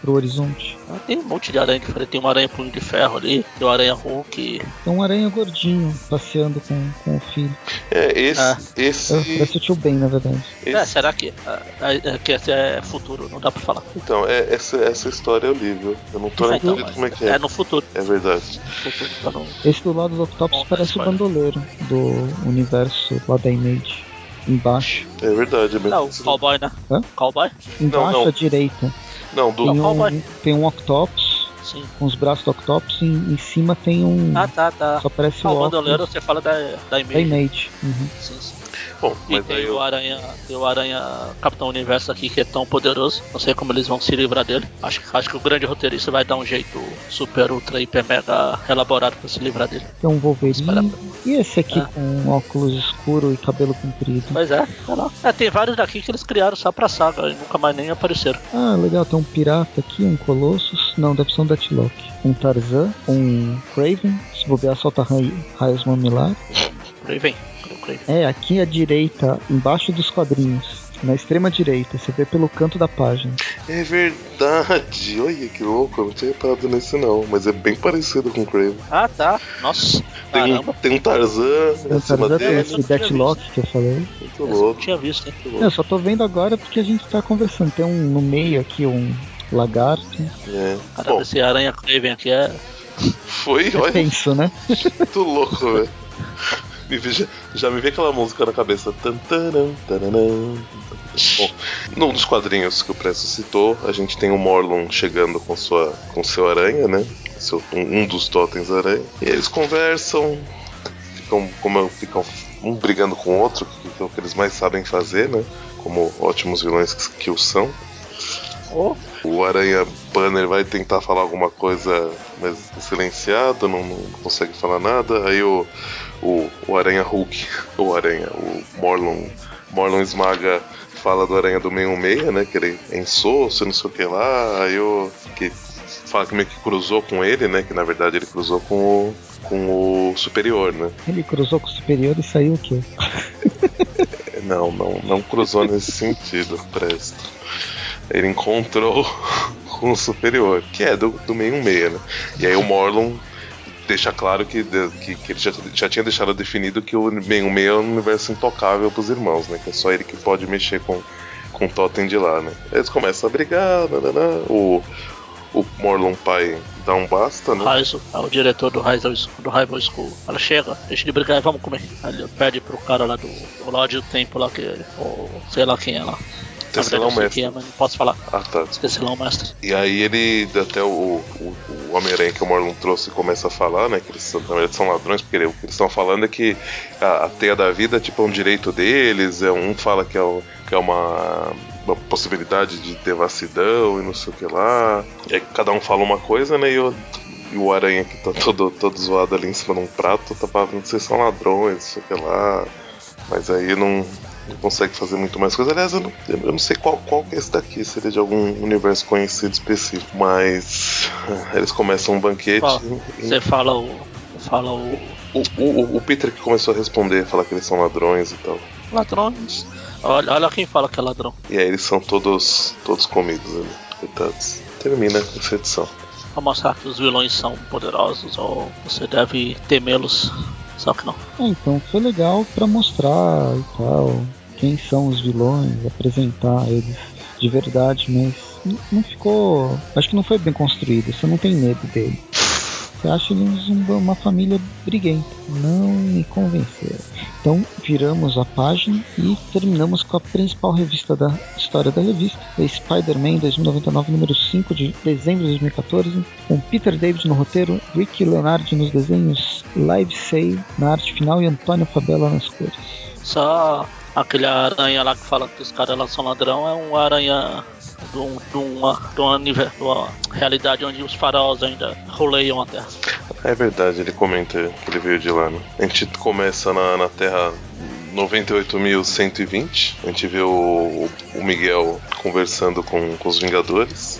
pro horizonte. Ah, tem um monte de aranha diferente. Tem um aranha punho de ferro ali, tem o aranha Hulk. Tem um aranha gordinho passeando com, com o filho. É, esse. Ah. esse... Parece o tio Ben, na verdade. Esse... É, será que, é, que esse é futuro? Não dá pra falar. Então, é, essa, essa história eu li, viu? Eu não tô nem então, como é que é. É no futuro. É verdade. Futuro, tá Esse do lado do Octopus Bom, parece o bandoleiro do universo lá da Image. Embaixo. É verdade, é bem Não, o cowboy, né? Hã? Cowboy? Embaixo não, não. à direita. Não, do tem um, tem um Octopus. Sim. Com os braços do Octopus e em, em cima tem um. Ah, tá, tá. Só parece ah, o. O bandoleiro você fala da, da Image. Da Image. Uhum. Sim, sim. Bom, e tem eu... o Aranha, tem o Aranha Capitão Universo aqui que é tão poderoso. Não sei como eles vão se livrar dele. Acho, acho que o grande roteirista vai dar um jeito super, ultra, hiper, mega elaborado pra se livrar dele. Tem um Wolverine. E esse aqui é. com óculos escuro e cabelo comprido? Pois é, tá lá. É, tem vários daqui que eles criaram só pra saga e nunca mais nem apareceram. Ah, legal. Tem um pirata aqui, um Colossus. Não, deve ser um Deathlock. Um Tarzan, um Craven. Se bobear, solta raios mamilar. Craven. É, aqui à direita, embaixo dos quadrinhos. Na extrema direita, você vê pelo canto da página. É verdade! *laughs* Olha que louco, eu não tinha reparado nisso não, mas é bem parecido com o Crave. Ah tá, nossa. Tem, um, tem um Tarzan. Tem um Tarzan, tem esse Deathlock que eu falei. Muito louco. Eu tinha visto, né? Eu só tô vendo agora porque a gente tá conversando. Tem um no meio aqui, um lagarto. É. Cara, esse aranha Craven aqui é. Foi, é olha. Tenso, né? *laughs* Muito louco, velho já, já, me vê aquela música na cabeça. Bom, num dos quadrinhos que o Presto citou, a gente tem o Morlun chegando com sua com seu aranha, né? Seu, um, um dos totens aranha. E eles conversam, ficam, como, ficam um brigando com o outro, que é o que eles mais sabem fazer, né? Como ótimos vilões que, que o são. Oh. O Aranha Banner vai tentar falar alguma coisa, mas silenciado, não, não consegue falar nada. Aí o, o, o Aranha Hulk, *laughs* o Aranha, o Morlun, Morlun esmaga, fala do Aranha do 616, né? Que ele é insosso, não sei o que lá. Aí o. Que fala que meio que cruzou com ele, né? Que na verdade ele cruzou com o, com o Superior, né? Ele cruzou com o Superior e saiu o quê? *laughs* não, não, não cruzou nesse sentido, presta. Ele encontrou *laughs* com o Superior, que é do, do 616, né? E aí o Morlun deixa claro que, que, que ele já, já, tinha deixado definido que o meio é um universo intocável pros irmãos, né? Que é só ele que pode mexer com, com o totem de lá, né? Eles começam a brigar, nanana, o, o Morlon pai dá um basta, né? Raizo, é o diretor do Rival, do Rival School. Ela chega, deixa de brigar e vamos comer. Ele pede pro cara lá do, do Lorde do Tempo lá, que, ou sei lá quem é lá. Tecelão Mestre. É, mas não posso falar. Ah, tá. Tecelão Mestre. E aí ele, até o, o, o Homem-Aranha que o Morlon trouxe começa a falar, né, que eles são, eles são ladrões, porque ele, o que eles estão falando é que a, a teia da vida tipo, é um direito deles, é, um fala que é, o, que é uma uma possibilidade de devassidão e não sei o que lá. E aí cada um fala uma coisa, né? E, eu, e o aranha que tá todo, todo zoado ali em cima de um prato tá falando que vocês são ladrões, não sei o que lá. Mas aí não, não consegue fazer muito mais coisa. Aliás, eu não, eu não sei qual, qual que é esse daqui, se ele é de algum universo conhecido específico. Mas eles começam um banquete. E, você fala o. Fala o... O, o. O Peter que começou a responder, falar que eles são ladrões e tal. Ladrões? Olha, olha quem fala que é ladrão. E aí eles são todos todos comidos ali. Coitados. Termina essa edição. Pra mostrar que os vilões são poderosos ou você deve temê-los. Só que não. É, então foi legal para mostrar e tal quem são os vilões, apresentar eles de verdade, mas não ficou. Acho que não foi bem construído. Você não tem medo dele. Você acha eles uma família briguenta. Não me convenceram. Então viramos a página e terminamos com a principal revista da história da revista, a Spider-Man 2099, número 5 de dezembro de 2014, com Peter David no roteiro, Rick Leonardi nos desenhos, Live Say na arte final e Antônio Fabella nas cores. Só aquele aranha lá que fala que os caras lá são ladrão é um aranha de, um, de, uma, de, uma, uma realidade onde os faraós ainda roleiam a Terra. É verdade, ele comenta que ele veio de lá. Né? A gente começa na, na Terra 98.120. A gente vê o, o Miguel conversando com, com os Vingadores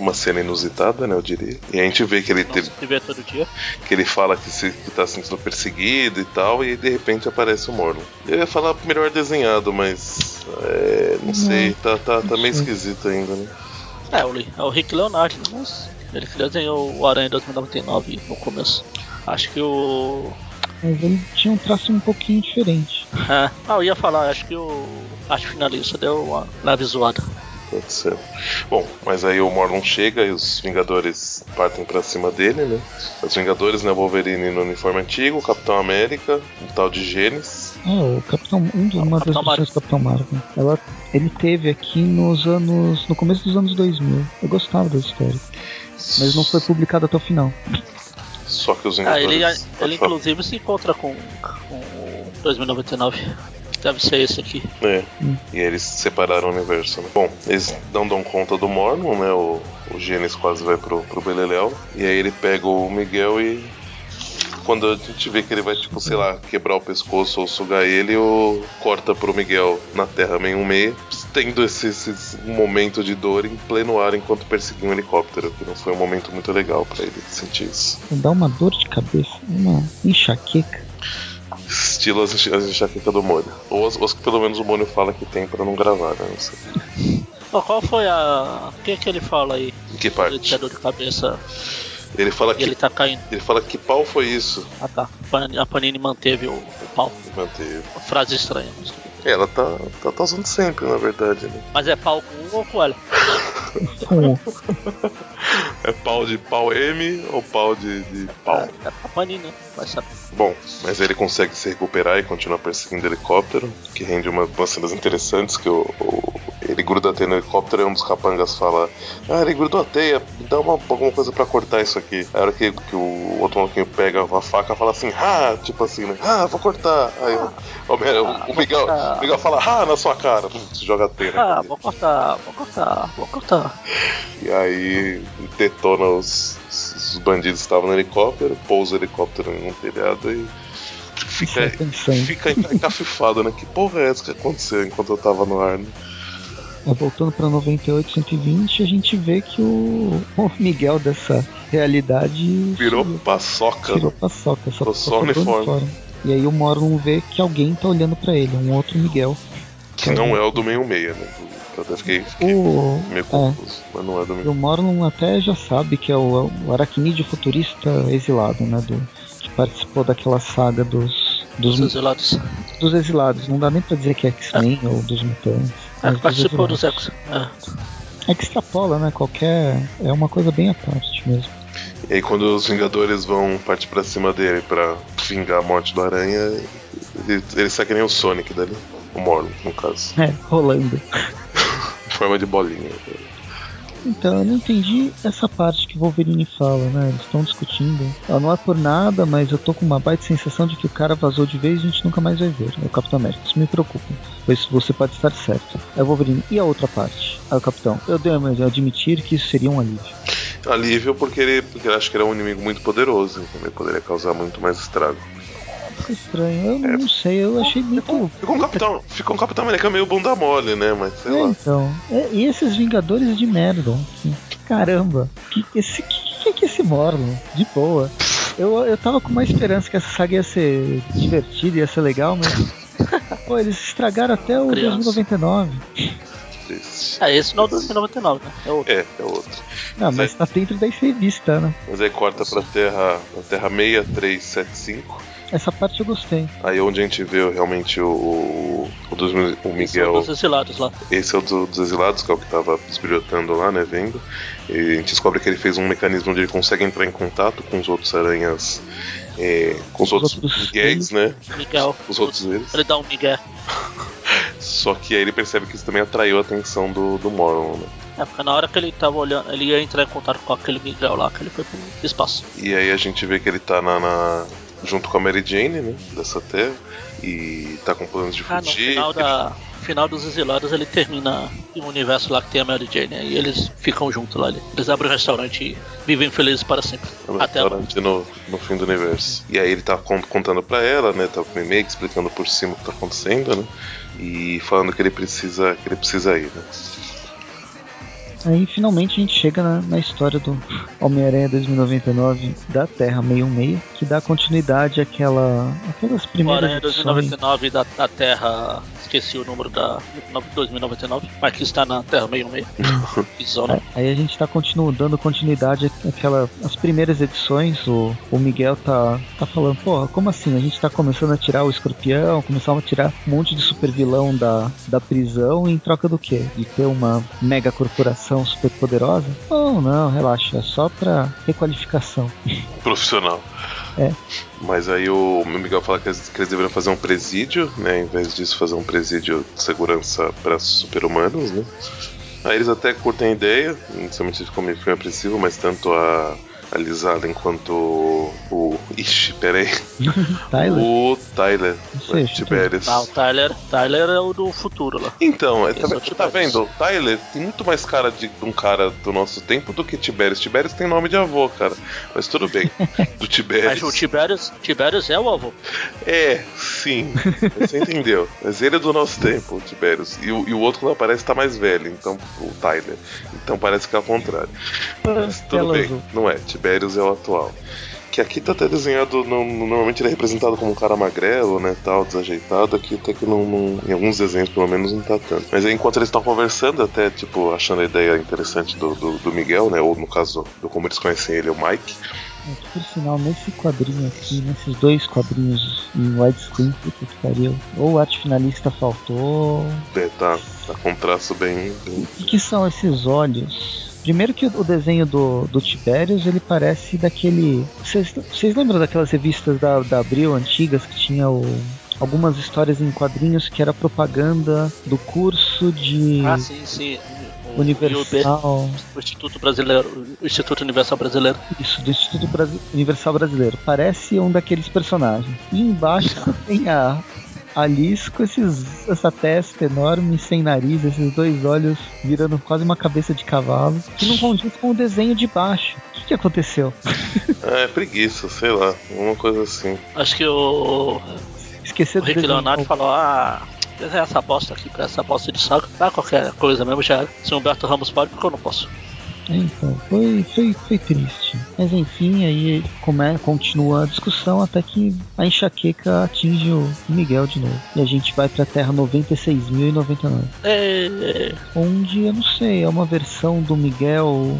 uma cena inusitada, né, eu diria. E a gente vê que ele teve. todo dia. Que ele fala que, se, que tá sendo perseguido e tal, e de repente aparece o Morlon. Eu ia falar melhor desenhado, mas. É, não, sei, tá, tá, tá meio esquisito ainda, né? É, o, é o Rick Leonardo, né, mas ele que desenhou o Aranha 2099 no começo. Acho que o. Mas ele tinha um traço um pouquinho diferente. É, *laughs* ah, eu ia falar, acho que o. Acho finalista deu uma leve zoada. Ser. Bom, mas aí o Morlon chega e os Vingadores partem para cima dele, né? Os Vingadores, né? Wolverine no uniforme antigo, o Capitão América, o tal de Gênesis. É, o Capitão, um dos, uma das versões do Capitão Marvel. Ela, ele teve aqui nos anos, no começo dos anos 2000. Eu gostava da história, mas não foi publicado até o final. Só que os Vingadores. Ah, ele, ele inclusive se encontra com, com o 2099 deve ser esse aqui. É. Hum. E eles separaram o universo, né? Bom, eles não dão conta do Mormon, né? O, o Gênesis quase vai pro, pro Beleléu. E aí ele pega o Miguel e. Quando a gente vê que ele vai, tipo, sei lá, quebrar o pescoço ou sugar ele, o corta pro Miguel na Terra meio um meio, tendo esse, esse, momento de dor em pleno ar enquanto perseguia um helicóptero, que não foi um momento muito legal para ele sentir isso. Dá uma dor de cabeça, uma enxaqueca estilo as, as enxaquecas do Mônio. Ou as, as, que pelo menos o Mônio fala que tem para não gravar, né? Não sei. qual foi a. O que, é que ele fala aí? Em que parte? dor de cabeça. Ele fala que. Ele tá caindo. Ele fala que pau foi isso. Ah tá. A Panini manteve o, o pau. Manteve. Uma frase estranha, mas é, ela tá, tá, tá usando sempre, na verdade, né? Mas é pau com U ou com L? *laughs* é pau de pau M ou pau de, de pau? É, é Panini, né? Vai saber. Bom, mas ele consegue se recuperar e continua perseguindo o helicóptero, que rende uma, umas cenas interessantes que o, o ele gruda a teia no helicóptero e um dos capangas fala: Ah, ele grudou a teia, dá uma, alguma coisa pra cortar isso aqui. Aí a hora que, que o outro maluquinho pega a faca fala assim: Ah, tipo assim, né? Ah, vou cortar. Aí o, o, o, o Miguel, o Miguel fala: Ah, na sua cara. Se joga a teia. Ah, vou cortar, vou cortar, vou cortar. E aí detona os, os bandidos que estavam no helicóptero, pousa o helicóptero em um telhado e fica, fica encafifado, né? Que porra é essa que aconteceu enquanto eu tava no ar, né? É, voltando para 98, 120, a gente vê que o, o Miguel dessa realidade. Virou paçoca. Virou paçoca, só, só uniforme. uniforme. E aí o Morlon vê que alguém tá olhando para ele, um outro Miguel. Que não é o do meio meia, né? Eu até fiquei, fiquei o... meio é. confuso, é. mas não é do meio. O Morlon até já sabe que é o, o aracnídeo futurista exilado, né? Do, que participou daquela saga dos. Dos, dos exilados. Dos exilados. Não dá nem pra dizer que é X-Men é. ou dos mutantes. É, participou dos X. É. É que extrapola, né? Qualquer. É uma coisa bem à parte mesmo. E aí quando os Vingadores vão partir pra cima dele pra vingar a morte do Aranha, ele, ele sai que nem o Sonic dali. O Morlun, no caso. É, rolando. Forma de bolinha. Então, eu não entendi essa parte que o Wolverine fala, né? Eles estão discutindo. Ela não é por nada, mas eu tô com uma baita sensação de que o cara vazou de vez e a gente nunca mais vai ver. É o Capitão América. Isso me preocupa. Pois você pode estar certo. É o Wolverine. E a outra parte? É o Capitão. Eu devo admitir que isso seria um alívio. Alívio porque ele, porque ele acha que ele é um inimigo muito poderoso, ele poderia causar muito mais estrago. Fica estranho, eu é. não sei, eu achei muito. Ficou, ficou, um Capitão, ficou um Capitão América meio bunda mole, né? Mas sei é, lá. Então, é, e esses Vingadores de merda? Que, caramba, que, esse, que, que é que esse Morlon? De boa. Eu, eu tava com uma esperança que essa saga ia ser divertida, ia ser legal, mas. *laughs* Pô, eles estragaram até o Criança. 2099. Ah, esse não é o 2099, né? É outro. É, é outro. Não, mas, mas é... tá dentro da revista, né? Mas aí corta pra Terra, pra terra 6375 essa parte eu gostei. Aí onde a gente vê realmente o, o, dos, o Miguel. Esse é o dos exilados lá. Esse é o do, dos exilados, que é o que tava esbrilhotando lá, né? Vendo. E a gente descobre que ele fez um mecanismo onde ele consegue entrar em contato com os outros aranhas. É, com os, os outros, outros Miguéis, né? Miguel. Os outros eles. Ele dá um Miguel. *laughs* Só que aí ele percebe que isso também atraiu a atenção do, do Moron, né? É, porque na hora que ele tava olhando, ele ia entrar em contato com aquele Miguel lá, que ele foi pro espaço. E aí a gente vê que ele tá na, na junto com a Mary Jane, né? Dessa terra. E tá com planos de fugir. Ah, no final, da, final dos Exilados ele termina em um universo lá que tem a Mary Jane. E eles ficam juntos lá. Eles abrem o restaurante e vivem felizes para sempre. É um até restaurante no, no fim do universo. E aí ele tá contando pra ela, né? Tá com o e-mail explicando por cima o que tá acontecendo, né? E falando que ele precisa, que ele precisa ir, né? Aí finalmente a gente chega na, na história do Homem-Aranha 2099 da Terra 616, que dá continuidade àquela, àquelas primeiras. Homem-Aranha 2099 da, da Terra. Esqueci o número da 2099, mas que está na Terra 616. *laughs* aí, aí a gente está continuando, dando continuidade àquela, as primeiras edições. O, o Miguel tá, tá falando, porra, como assim? A gente está começando a tirar o escorpião, começando a tirar um monte de super vilão da, da prisão em troca do quê? De ter uma mega corporação super poderosa? Não, não, relaxa, é só pra requalificação. *laughs* Profissional. É. Mas aí o Miguel fala que eles, que eles deveriam fazer um presídio, né? Em vez disso, fazer um presídio de segurança para super-humanos, né? Aí eles até curtem a ideia, inicialmente ficou meio apreensivo, mas tanto a alisada enquanto o. Ixi, peraí. *laughs* Tyler? O Tyler. Sei, Tiberius. Ah, o Tyler, Tyler é o do futuro lá. Então, é, tá, é tá vendo? O Tyler tem muito mais cara de, de, um cara do nosso tempo do que Tiberius. Tiberius tem nome de avô, cara. Mas tudo bem. *laughs* Do Tiberius. Mas o Tiberius, Tiberius é o avô. É, sim. Você entendeu. Mas ele é do nosso tempo, o Tiberius. E o, e o outro quando aparece tá mais velho, então, o Tyler. Então parece que é ao contrário. Mas tudo bem. Não é. Tiberius é o atual. Que aqui tá até desenhado, não, normalmente ele é representado como um cara magrelo, né, tal, desajeitado, aqui até que não, não, em alguns desenhos pelo menos não tá tanto. Mas aí enquanto eles estão conversando, até tipo, achando a ideia interessante do, do, do, Miguel, né, ou no caso do como eles conhecem ele, o Mike. É, por sinal, nesse quadrinho aqui, nesses dois quadrinhos em widescreen, puta que pariu, ou o arte finalista faltou. É, tá, tá com um traço bem. bem... O que são esses olhos? Primeiro que o desenho do, do Tiberius, ele parece daquele... Vocês lembram daquelas revistas da, da Abril antigas que tinha o, algumas histórias em quadrinhos que era propaganda do curso de... Ah, sim, sim. O Universal. O Instituto Brasileiro, o Instituto Universal Brasileiro. Isso, do Instituto Universal Brasileiro. Parece um daqueles personagens. E embaixo *laughs* tem a, Alice com esses, essa testa enorme, sem nariz, esses dois olhos virando quase uma cabeça de cavalo, que não condiz com o desenho de baixo. O que, que aconteceu? *laughs* É, preguiça, sei lá, uma coisa assim. Acho que o. Esqueceu o Rick Leonardo falou: ah, essa bosta aqui, essa bosta de saco, ah, qualquer coisa mesmo já era. Se o Humberto Ramos pode, porque eu não posso. Então, foi, foi, foi triste. Mas enfim, aí come, continua a discussão até que a enxaqueca atinge o Miguel de novo. E a gente vai pra Terra 96.099. É... Onde, eu não sei, é uma versão do Miguel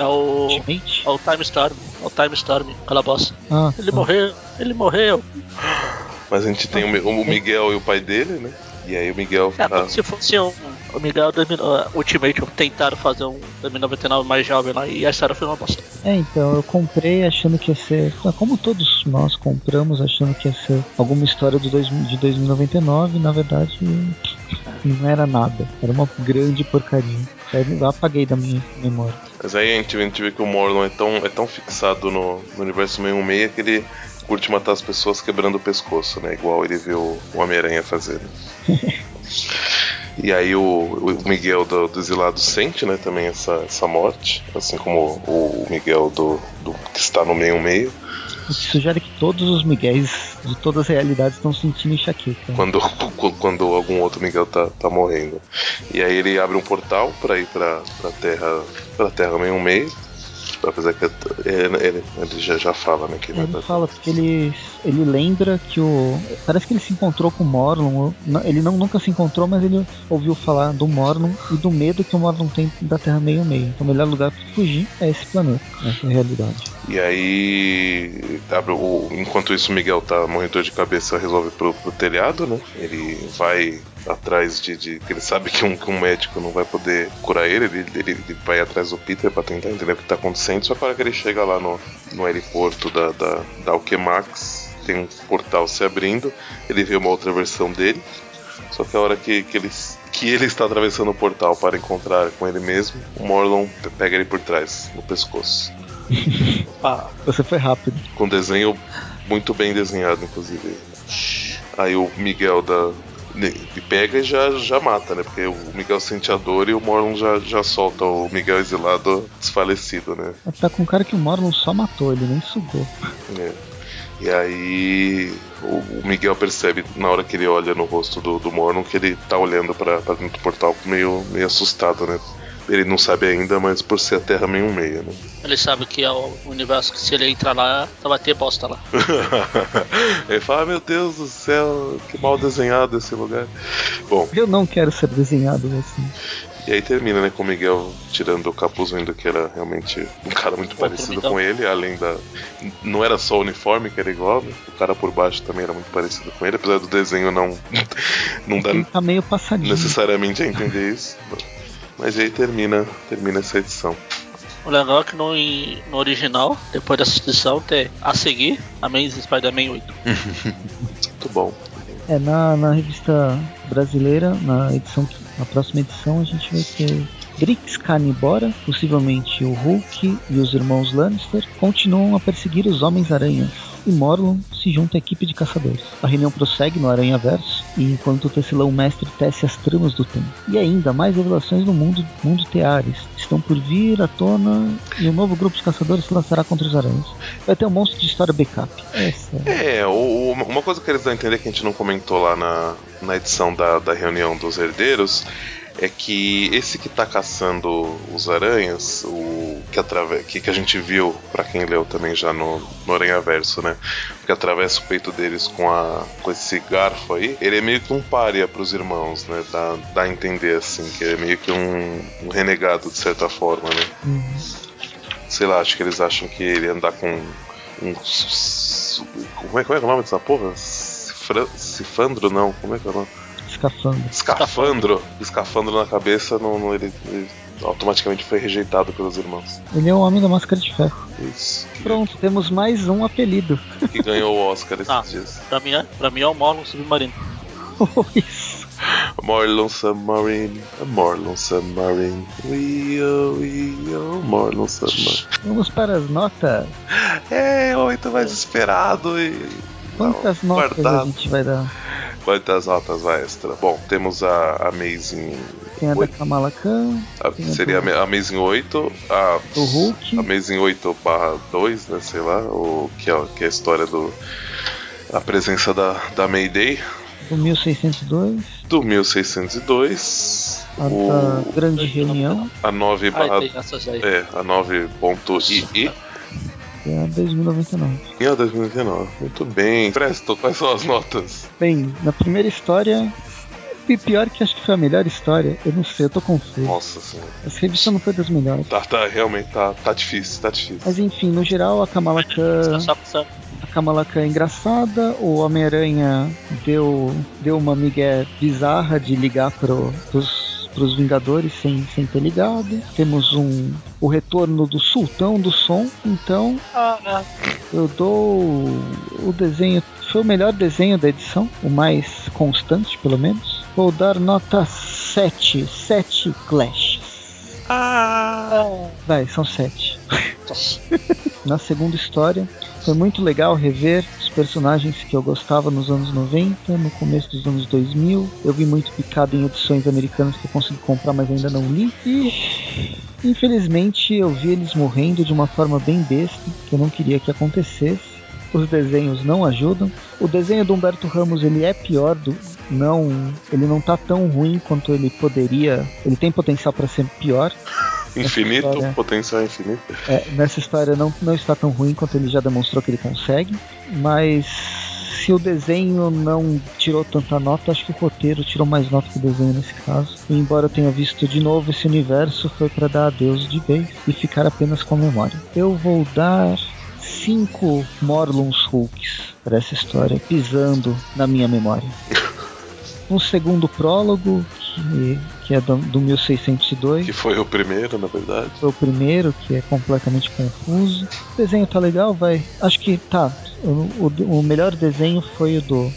é o. Ultimate? É o Time Storm. É o Time Storm, aquela bosta. Ah, ele ah. morreu, ele morreu. Mas a gente tem o Miguel e o pai dele, né? E aí o Miguel. É, como se fosse um, o Miguel uh, Ultimate tentaram fazer um 2099 mais jovem lá e a história foi uma bosta. É, então, eu comprei achando que ia ser. Como todos nós compramos achando que ia ser alguma história do dois, de 2099, na verdade não era nada. Era uma grande porcaria. Eu apaguei da minha memória. Mas aí a gente, a gente vê que o Morlon é tão, é tão fixado no, no universo 616 que ele curte matar as pessoas quebrando o pescoço, né? Igual ele viu o Homem-Aranha fazendo. *laughs* E aí o, o Miguel do, do Exilado sente, né, também essa, essa morte, assim como o Miguel do, do que está no meio meio. Isso sugere que todos os Miguéis de todas as realidades estão sentindo enxaqueca. Quando, *laughs* quando algum outro Miguel tá, tá morrendo. E aí ele abre um portal para ir pra, pra Terra. pra Terra meio meio Apesar que ele, ele, ele já, já fala, né? Que ele vai... fala porque ele, ele lembra que o. Parece que ele se encontrou com o Morlun. Ele não, nunca se encontrou, mas ele ouviu falar do Morlun e do medo que o Morlun tem da Terra meio meio. Então o melhor lugar para fugir é esse planeta, essa realidade. E aí, enquanto isso, o Miguel tá morrendo de cabeça, resolve pro, pro telhado, né? Ele vai atrás de, de. Ele sabe que um, que um médico não vai poder curar ele, ele, ele, ele vai atrás do Peter para tentar entender o que tá acontecendo. Só que a hora que ele chega lá no, no aeroporto da, da, da Alquemax, tem um portal se abrindo, ele vê uma outra versão dele. Só que a hora que, que, ele, que ele está atravessando o portal para encontrar com ele mesmo, o Morlon pega ele por trás, no pescoço. *laughs* ah, você foi rápido. Com desenho muito bem desenhado, inclusive. Aí o Miguel da, pega e já, já mata, né? Porque o Miguel sente a dor e o Morlon já, já solta o Miguel exilado desfalecido, né? Tá com cara que o Morlon só matou, ele nem sugou. É. E aí o, Miguel percebe na hora que ele olha no rosto do, do Morlon que ele tá olhando para dentro do portal meio, meio assustado, né? Ele não sabe ainda, mas por ser a Terra meio meio, né? Ele sabe que é o universo que se ele entrar lá, vai ter bosta lá. *laughs* ele fala, ah, meu Deus do céu, que mal desenhado esse lugar. Bom. Eu não quero ser desenhado assim. E aí termina, né, com o Miguel tirando o capuz, vendo que era realmente um cara muito Outro parecido Miguel. com ele, além da. Não era só o uniforme que era igual, né? o cara por baixo também era muito parecido com ele, apesar do desenho não. *laughs* não dá tá meio passadinho. necessariamente a entender isso. Mas aí termina, termina essa edição. O legal é que no, no original, depois dessa edição, tem a seguir Amazing Spider-Man 8. *laughs* Muito bom. É, na, na revista brasileira, na edição na próxima edição, a gente vai ter Brix Canibora, possivelmente o Hulk e os irmãos Lannister, continuam a perseguir os Homens-Aranhas e Morlun se junta à equipe de caçadores. A reunião prossegue no Aranha Verso, enquanto o Tecilão Mestre tece as tramas do tempo. E ainda mais revelações do mundo, mundo Teares estão por vir à tona e um novo grupo de caçadores se lançará contra os aranhas. Vai ter um monstro de história backup. Essa... É, o, uma coisa que eles dão a entender que a gente não comentou lá na, na edição da, da reunião dos herdeiros é que esse que tá caçando os aranhas, o que, atrave... que, que a gente viu, para quem leu também já no, no Aranha Verso, né? Que atravessa o peito deles com, a, com esse garfo aí, ele é meio que um pária pros irmãos, né? Dá, dá a entender assim, que é meio que um, um renegado de certa forma, né? Uhum. Sei lá, acho que eles acham que ele andar com um. Como é, como é, é o nome dessa porra? Cifandro? Não, como é que é o nome? Escafandro. Escafandro. Escafandro na cabeça, não, não ele, ele, automaticamente foi rejeitado pelos irmãos. Ele é o homem da máscara de ferro. Isso. Pronto, temos mais um apelido. Que ganhou o Oscar *laughs* esses ah, dias. Pra mim, é, pra mim é o Marlon Submarino. *laughs* Isso. Marlon Submarine, Marlon Submarine, we oh, we oh, Marlon Submarine. Vamos para as notas. É, oito mais esperado e. Quantas não, notas guardado. a gente vai dar? Quantas notas vai extra? Bom, temos a Amazing. Tem a 8. da Kamala Khan. A, seria do... a Amazing 8. A, do Hulk. Amazing 8 barra 2, né? Sei lá. O, que, é, que é a história do. A presença da, da Mayday. Do 1602. Do 1602. A o, da Grande Reunião. A 9 barra. Ah, é, a 9.ii. É a 2099. E a 2099. Muito bem. Presto, quais são as notas? Bem, na primeira história. E pior que acho que foi a melhor história. Eu não sei, eu tô confuso. Nossa senhora. Essa revista não foi das melhores. Tá, tá, realmente tá, tá difícil, tá difícil. Mas enfim, no geral, a Kamala Khan. A Kamala Khan é engraçada. O Homem-Aranha deu, deu uma migué bizarra de ligar pro, pros os Vingadores sem, sem ter ligado. Temos um o retorno do sultão do som. Então, ah, ah. eu dou o desenho. Foi o melhor desenho da edição, o mais constante, pelo menos. Vou dar nota 7. 7 Clash. Ah. Vai, são 7. *laughs* Na segunda história, foi muito legal rever personagens que eu gostava nos anos 90, no começo dos anos 2000. Eu vi muito picado em edições americanas que eu consegui comprar, mas ainda não li. E infelizmente eu vi eles morrendo de uma forma bem besta, que eu não queria que acontecesse. Os desenhos não ajudam. O desenho do Humberto Ramos ele é pior do não, ele não tá tão ruim quanto ele poderia. Ele tem potencial para ser pior. Infinito, história, potencial infinito. É, nessa história não, não está tão ruim quanto ele já demonstrou que ele consegue, mas se o desenho não tirou tanta nota, acho que o roteiro tirou mais nota que o desenho nesse caso. E embora eu tenha visto de novo esse universo, foi para dar adeus de vez e ficar apenas com a memória. Eu vou dar cinco Morlons Hulks para essa história, pisando na minha memória. *laughs* Um segundo prólogo que, que é do, do 1602. Que foi o primeiro, na verdade. Foi o primeiro, que é completamente confuso. O desenho tá legal, vai. Acho que tá. O, o, o melhor desenho foi o do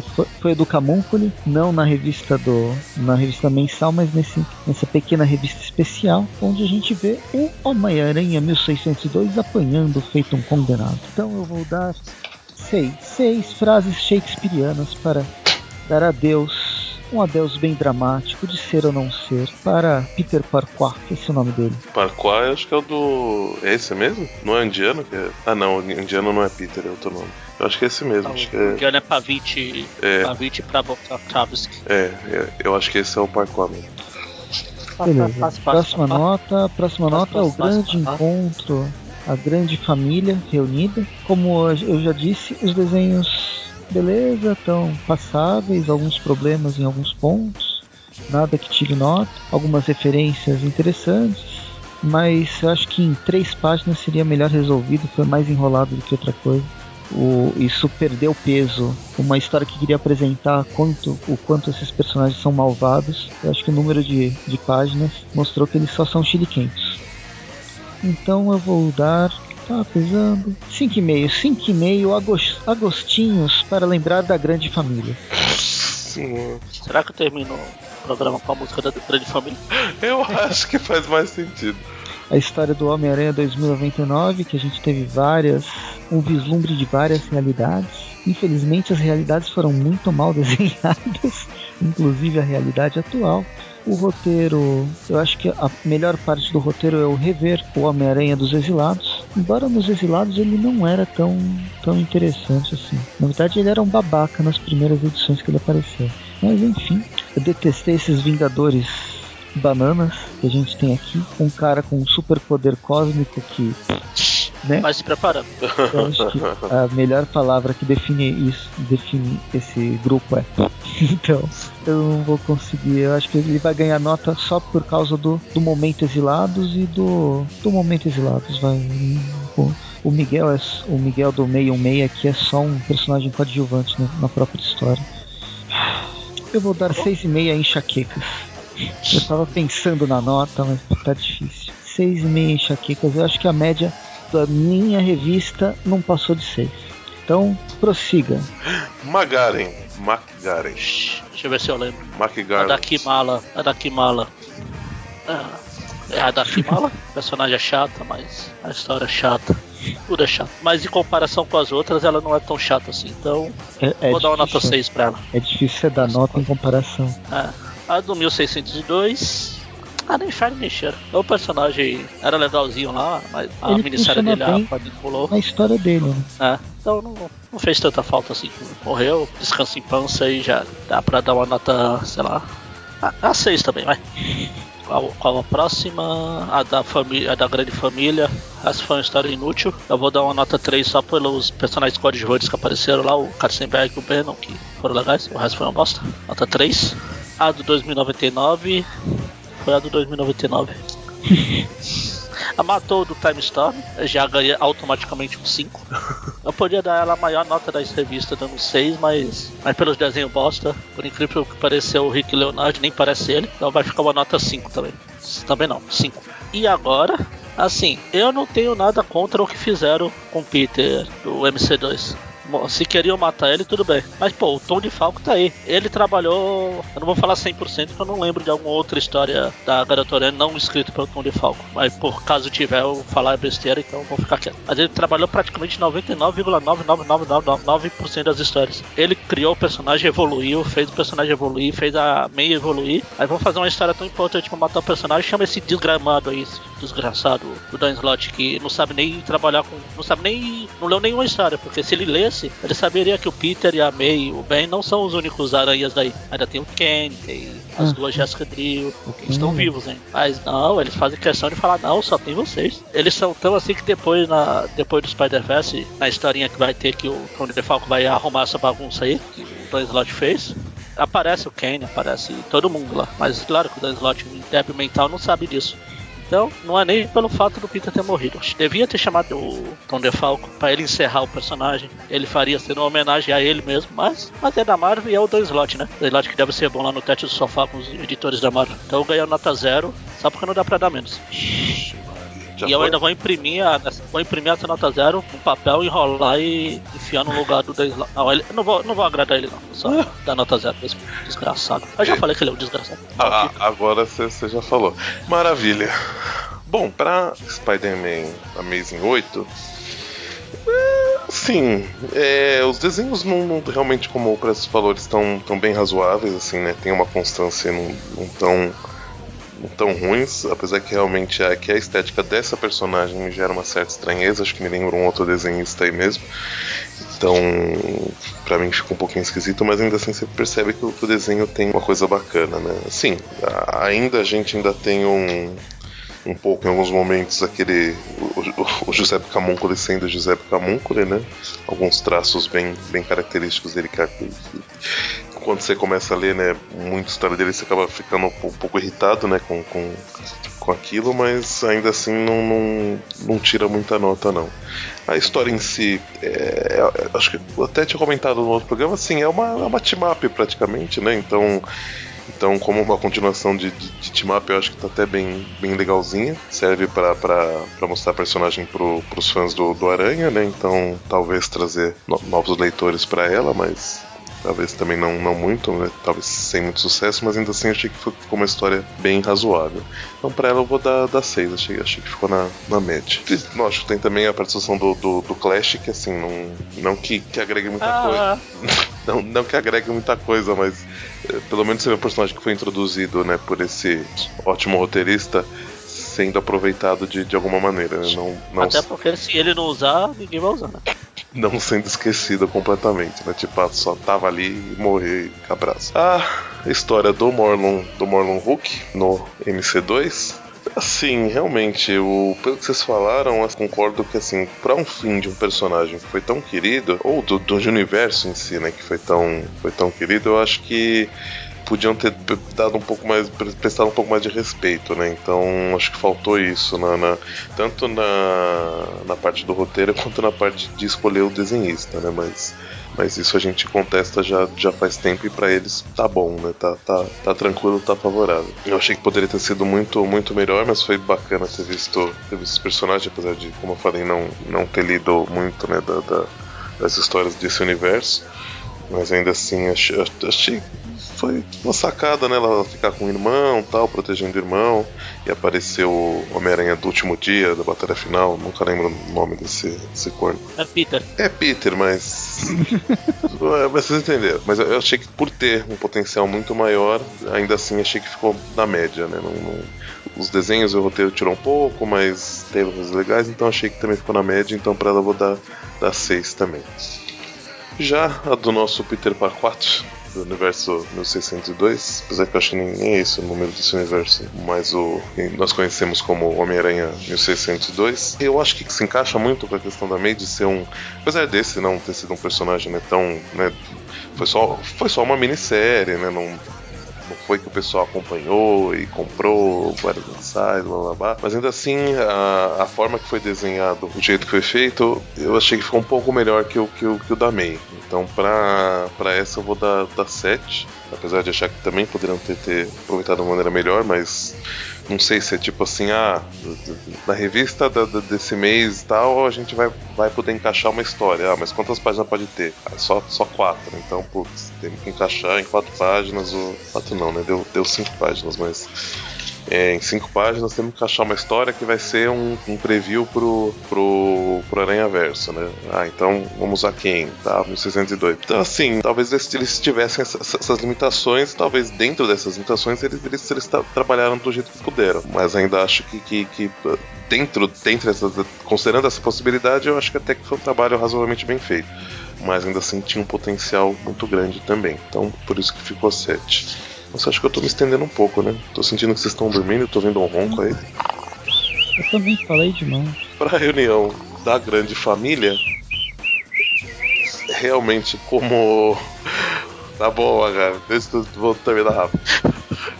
foi, foi do Camúnculi, não na revista do na revista mensal, mas nesse, nessa pequena revista especial, onde a gente vê o Homem-Aranha 1602 apanhando feito um condenado. Então eu vou dar seis, seis frases shakespearianas para dar adeus um adeus bem dramático de ser ou não ser para Peter Parquois, que esse é o nome dele. Parquois, acho que é o do. É esse mesmo? Não é indiano? Que é... Ah, não, indiano não é Peter, é outro nome. Eu acho que é esse mesmo. Não, acho que é... indiano é Pavit, é. Pavit Prabokavsky. É, é, eu acho que esse é o Parquois mesmo. Beleza. Próxima nota, próxima nota é o grande encontro, a grande família reunida. Como eu já disse, os desenhos beleza, estão passáveis, alguns problemas em alguns pontos, nada que tire nota, algumas referências interessantes, mas eu acho que em três páginas seria melhor resolvido, foi mais enrolado do que outra coisa. O, isso perdeu peso. Uma história que queria apresentar quanto, o quanto esses personagens são malvados. Eu acho que o número de, de páginas mostrou que eles só são chiliquentos. Então eu vou dar Tá pesando. 5,5. 5,5 agostinhos para lembrar da grande família. Sim. Será que eu termino o programa com a música da grande família? *laughs* Eu acho que faz mais sentido. A história do Homem-Aranha 2099, que a gente teve várias. um vislumbre de várias realidades. Infelizmente, as realidades foram muito mal *laughs* desenhadas, inclusive a realidade atual. O roteiro, eu acho que a melhor parte do roteiro é o rever o Homem-Aranha dos Exilados. Embora nos Exilados ele não era tão, tão interessante assim. Na verdade, ele era um babaca nas primeiras edições que ele apareceu. Mas enfim, eu detestei esses Vingadores bananas que a gente tem aqui. Um cara com um super poder cósmico que né? Mas se preparando. Eu acho que a melhor palavra que define isso, define esse grupo é. *laughs* Então, eu não vou conseguir. Eu acho que ele vai ganhar nota só por causa do, do momento exilados e do, do momento exilados. Vai. O, o Miguel é o Miguel do 616 aqui é só um personagem coadjuvante né, na própria história. Eu vou dar 6,5 enxaquecas. Eu tava pensando na nota, mas tá difícil. 6,5 enxaquecas. Eu acho que a média da minha revista não passou de 6. Então, prossiga. Magaren. McGaren. Deixa eu ver se eu lembro. McGaren. A da Kimala. A da Kimala. Ah, é a da Kimala. *laughs* Personagem é chata, mas a história é chata. Tudo é chato. Mas em comparação com as outras, ela não é tão chata assim. Então, é, é vou dar uma ah, nem faz nem cheiro. O personagem era legalzinho lá, mas a Ele minissérie dele a pulou. A história dele, né? É, então não, não fez tanta falta assim. Morreu, descansa em pança e já dá pra dar uma nota, sei lá. A, a 6 também, vai. Qual, qual, a próxima? A da, família, a da grande família. Essa foi uma história inútil. Eu vou dar uma nota 3 só pelos personagens coadjuvantes que apareceram lá, o Katzenberg e o Bannon, que foram legais. O resto foi uma bosta. Nota 3. A do 2099 do 2099. *laughs* A matou do Time Storm, já ganhei automaticamente um 5. Eu podia dar ela a maior nota da revista, dando 6, mas, mas pelos desenhos bosta, por incrível que pareça, o Rick Leonard nem parece ele, então vai ficar uma nota 5 também. Também não, 5. E agora, assim, eu não tenho nada contra o que fizeram com o Peter do MC2 se queriam matar ele, tudo bem. Mas, pô, o Tom de Falco tá aí. Ele trabalhou. Eu não vou falar 100% porque eu não lembro de alguma outra história da Garota não escrita pelo Tom de Falco. Mas, por caso tiver, eu falar besteira, então vou ficar quieto. Mas ele trabalhou praticamente 99,99999% das histórias. Ele criou o personagem, evoluiu, fez o personagem evoluir, fez a May evoluir. Aí vamos fazer uma história tão importante pra matar o personagem. Chama esse desgramado aí, esse desgraçado do Dan que não sabe nem trabalhar com. Não sabe nem. Não leu nenhuma história, porque se ele lesse ele saberia que o Peter e a May e o Ben não são os únicos aranhas daí. Ainda tem o Ken, tem as duas ah. Jessica Drill, que estão vivos, hein? Mas não, eles fazem questão de falar, não, só tem vocês. Eles são tão assim que depois, na, depois do Spider-Verse, na historinha que vai ter que o Tony DeFalco vai arrumar essa bagunça aí, que o Dan Slott fez, aparece o Ken, aparece todo mundo lá. Mas claro que o Dan Slott, um débil mental, não sabe disso. Então, não é nem pelo fato do Peter ter morrido. Devia ter chamado o Tom DeFalco para ele encerrar o personagem. Ele faria sendo uma homenagem a ele mesmo, mas, mas é da Marvel e é o Dan Slott, né? Dan Slott que deve ser bom lá no teste do sofá com os editores da Marvel. Então eu ganhei nota zero, só porque não dá pra dar menos. Já e eu ainda vou imprimir, a, vou imprimir essa nota zero no papel, enrolar e enfiar no lugar do Dan Slott. Não, ele, não, vou, não vou agradar ele, não. Só dar nota zero desgraçado. Eu já é. falei que ele é um desgraçado. Ah, agora você já falou. Maravilha. Bom, pra Spider-Man Amazing 8. É, sim, é, os desenhos não, não, realmente, como o Preço falou, estão tão bem razoáveis, assim, né? Tem uma constância, não, não tão tão ruins, apesar que realmente a, que a estética dessa personagem me gera uma certa estranheza, acho que me lembra um outro desenhista aí mesmo. Então, para mim ficou um pouquinho esquisito, mas ainda assim você percebe que o, que o desenho tem uma coisa bacana, né? Sim, ainda a gente ainda tem um, um pouco em alguns momentos aquele o, o, o Giuseppe Camuncoli sendo Giuseppe Camuncoli, né? Alguns traços bem, bem característicos dele que, quando você começa a ler, né, muita história dele, você acaba ficando um pouco irritado, né, com, com, com aquilo, mas ainda assim não, não, não tira muita nota, não. A história em si, é, é acho que eu até tinha comentado no outro programa, assim, é uma, é uma team-up praticamente, né, então então, como uma continuação de, de, de Team Up, eu acho que tá até bem, bem legalzinha. Serve para mostrar personagem pro, pros fãs do, do Aranha, né? Então, talvez trazer no, novos leitores para ela, mas talvez também não, não muito, né? talvez sem muito sucesso, mas ainda assim achei que ficou uma história bem razoável. Então para ela eu vou dar, dar 6, achei, achei que ficou na, na média. E, lógico, tem também a participação do, do, do, Clash, que assim, não, não que, que agregue muita ah. coisa. *laughs* não, não que agregue muita coisa, mas é, pelo menos você vê um personagem que foi introduzido né, por esse ótimo roteirista sendo aproveitado de, de alguma maneira. Né? Não, não... Até porque se ele não usar, ninguém vai usar. Né? Não sendo esquecida completamente, né? Tipo, ah, só tava ali e morreu com abraço. A história do Morlon, do Morlon Hulk no MC2 Assim, realmente, o, pelo que vocês falaram, eu concordo que, assim, para um fim de um personagem que foi tão querido, ou do, do universo em si, né, que foi tão, foi tão querido, eu acho que podiam ter dado um pouco mais, prestado um pouco mais de respeito, né? Então acho que faltou isso, na, na, tanto na, na parte do roteiro *laughs* quanto na parte de escolher o desenhista, né? Mas, mas isso a gente contesta já, já faz tempo e para eles tá bom, né? Tá, tá, tá tranquilo, tá favorável. Eu achei que poderia ter sido muito, muito melhor, mas foi bacana ter visto, ter visto esse personagem, apesar de, como eu falei, não, não ter lido muito, né? Da, da das histórias desse universo. Mas ainda assim, achei, achei foi uma sacada, né? Ela ficar com o irmão tal, protegendo o irmão. E apareceu o Homem-Aranha do último dia da batalha final. Nunca lembro o nome desse, desse corno. É Peter. É Peter, mas. *laughs* é, mas vocês entenderam. Mas eu achei que por ter um potencial muito maior, ainda assim achei que ficou na média, né? Não, não... Os desenhos e o roteiro tirou um pouco, mas teve coisas legais, então achei que também ficou na média, então pra ela eu vou dar, dar 6 também. Já a do nosso Peter Parquato, do universo 1602, apesar que eu acho que nem é esse o número desse universo, mas o nós conhecemos como Homem-Aranha 1602. Eu acho que se encaixa muito com a questão da May de ser um. Apesar desse não ter sido um personagem né, tão. Né, foi, só, foi só uma minissérie, né? Não, não foi que o pessoal acompanhou e comprou vários mensais, blá blá blá. Mas ainda assim, a, a forma que foi desenhado, o jeito que foi feito, eu achei que ficou um pouco melhor que o, que o, que o da May. Então, pra, pra essa eu vou dar, dar 7. Apesar de achar que também poderiam ter, ter aproveitado de uma maneira melhor, mas não sei se é tipo assim, ah, na revista da, da, desse mês e tal, a gente vai, vai poder encaixar uma história. Ah, mas quantas páginas pode ter? Ah, só, só quatro. Então, putz, tem que encaixar em quatro páginas. Ou... Quatro não, né? Deu, deu cinco páginas, mas é, em cinco páginas temos que achar uma história que vai ser um, um preview pro, pro, pro Aranha Verso, né? Ah, então vamos usar quem? Tá, 1602. Então, assim, talvez eles, tivessem essas, essas, limitações, talvez dentro dessas limitações eles, eles, eles trabalharam do jeito que puderam. Mas ainda acho que, que, que dentro, dentro dessas, considerando essa possibilidade, eu acho que até que foi um trabalho razoavelmente bem feito. Mas ainda assim tinha um potencial muito grande também. Então, por isso que ficou 7. Nossa, acho que eu tô me estendendo um pouco, né? Tô sentindo que vocês estão dormindo, tô vendo um ronco aí. Eu também falei demais. Pra reunião da grande família, realmente como. *laughs* Tá bom, cara. Deixa eu vou terminar rápido.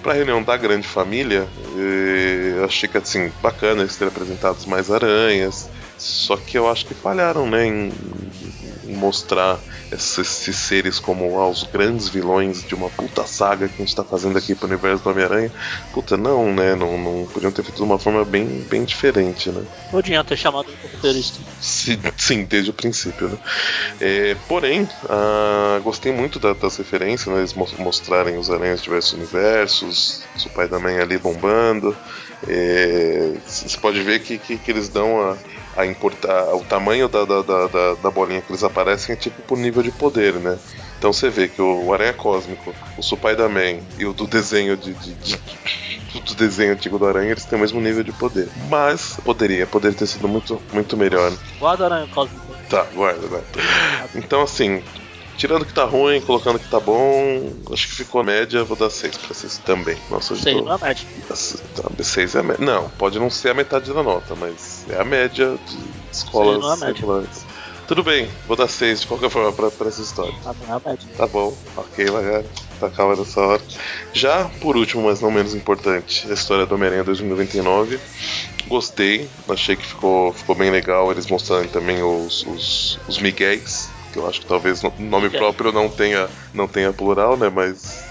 pra reunião da grande família, eu achei que assim, bacana eles terem apresentado mais aranhas. Só que eu acho que falharam, né, em, em mostrar esses, seres como ah, os grandes vilões de uma puta saga que a gente tá fazendo aqui pro universo do Homem-Aranha. Puta, não, né? Não, não podiam ter feito de uma forma bem, bem diferente, né? Podiam ter chamado um roteirista. Sim, desde o princípio, né? É, porém, ah, gostei muito da, das referências, né? Eles mostrarem os aranhas de diversos universos, o pai da mãe ali bombando. É, você pode ver que, que, que eles dão a a importar o tamanho da, da, da, da, bolinha que eles aparecem é tipo por nível de poder, né? Então você vê que o Aranha Cósmico, o Spider-Man e o do desenho de, de, de, *laughs* do desenho antigo do Aranha, eles têm o mesmo nível de poder. Mas poderia, poderia ter sido muito, muito melhor. Guarda o Aranha Cósmico. Tá, guarda, guarda. Então assim, Tirando que tá ruim, colocando que tá bom, acho que ficou média, vou dar 6 pra vocês também. Nossa, 6 não é média. 6 é média. Não, pode não ser a metade da nota, mas é a média de escolas é regulares. Tudo bem, vou dar 6 de qualquer forma pra, pra essa história. Tá bom. Tá bom, ok, Lagar. Tá calma nessa hora. Já, por último, mas não menos importante, a história do Homem-Aranha 2099. Gostei, achei que ficou, ficou bem legal eles mostrando também os, os, os miguéis que eu acho que talvez o nome próprio não tenha, não tenha plural, né? Mas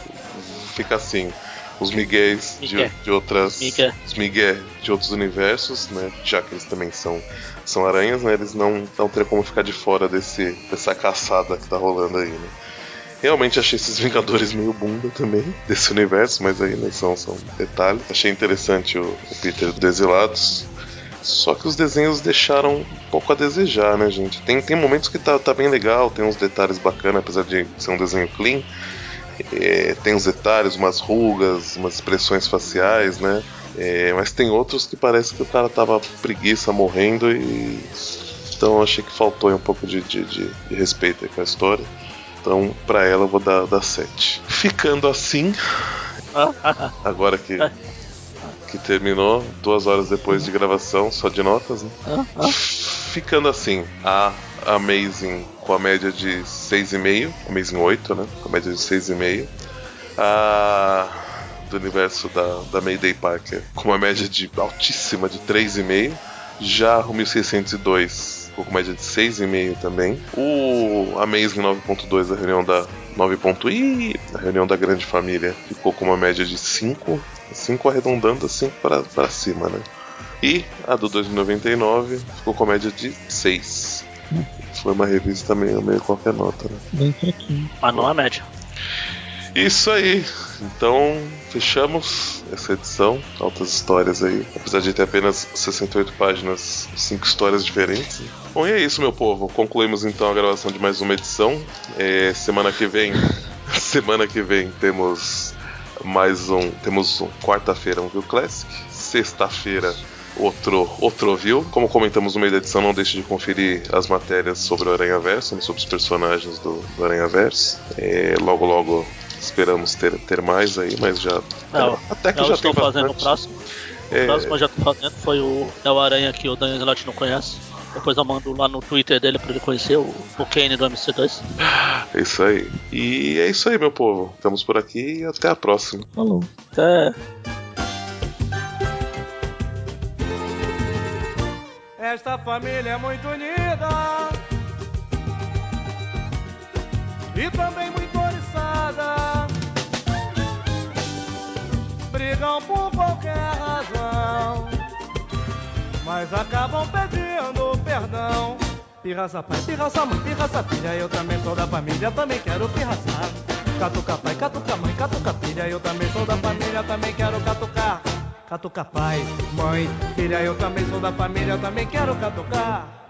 fica assim. Os miguéis de, de outras. Miguel. Os migué de outros universos, né? Já que eles também são, são aranhas, né? Eles não, não teriam como ficar de fora desse, dessa caçada que tá rolando aí, né? Realmente achei esses *laughs* Vingadores meio bunda também desse universo, mas aí né, são, são detalhes. Achei interessante o, o Peter Desilados. Só que os desenhos deixaram um pouco a desejar, né, gente? Tem, tem momentos que tá, tá bem legal, tem uns detalhes bacanas, apesar de ser um desenho clean. É, tem uns detalhes, umas rugas, umas expressões faciais, né? É, mas tem outros que parece que o cara tava preguiça morrendo e. Então achei que faltou um pouco de, de, de, de respeito com a história. Então, pra ela eu vou dar, dar 7. Ficando assim. *laughs* agora que que terminou duas horas depois de gravação, só de notas, né? Ficando assim, a Amazing com a média de 6,5, Amazing 8, né? Com a média de 6,5. A do universo da, da Mayday Parker com uma média de altíssima de 3,5. Já o 1602 com média de 6,5 também. O Amazing 9.2, a reunião da 9. a reunião da grande família, ficou com uma média de 5. 5 arredondando 5 para cima, né? E a do 2099 ficou com média de 6. Foi uma revista meio, meio qualquer nota, né? Bem fraquinho. Mas não a média. Isso aí. Então, fechamos essa edição. Altas histórias aí. Apesar de ter apenas 68 páginas, 5 histórias diferentes. Bom, e é isso, meu povo. Concluímos então a gravação de mais uma edição. É, semana que vem. *laughs* semana que vem temos mais um. Temos um, quarta-feira um View Classic. Sexta-feira outro, outro view. Como comentamos no meio da edição, não deixe de conferir as matérias sobre o Aranha Verso, sobre os personagens do, do Aranha Verso. É, logo, logo esperamos ter, ter mais aí, mas já. Não, até que já estou fazendo o próximo. É... O próximo eu já estou fazendo foi o, é o Aranha que o Daniel Slot não conhece. Depois eu mando lá no Twitter dele pra ele conhecer o, o Kane do MC2. É isso aí. E é isso aí, meu povo. Estamos por aqui e até a próxima. Falou. Até. Esta família é muito unida e também muito Brigam por qualquer razão, mas acabam pedindo perdão. Pirraça pai, pirraça mãe, pirraça filha, eu também sou da família, também quero pirraçar. Catuca pai, catuca mãe, catuca filha, eu também sou da família, também quero catucar. Catuca pai, mãe, filha, eu também sou da família, também quero catucar.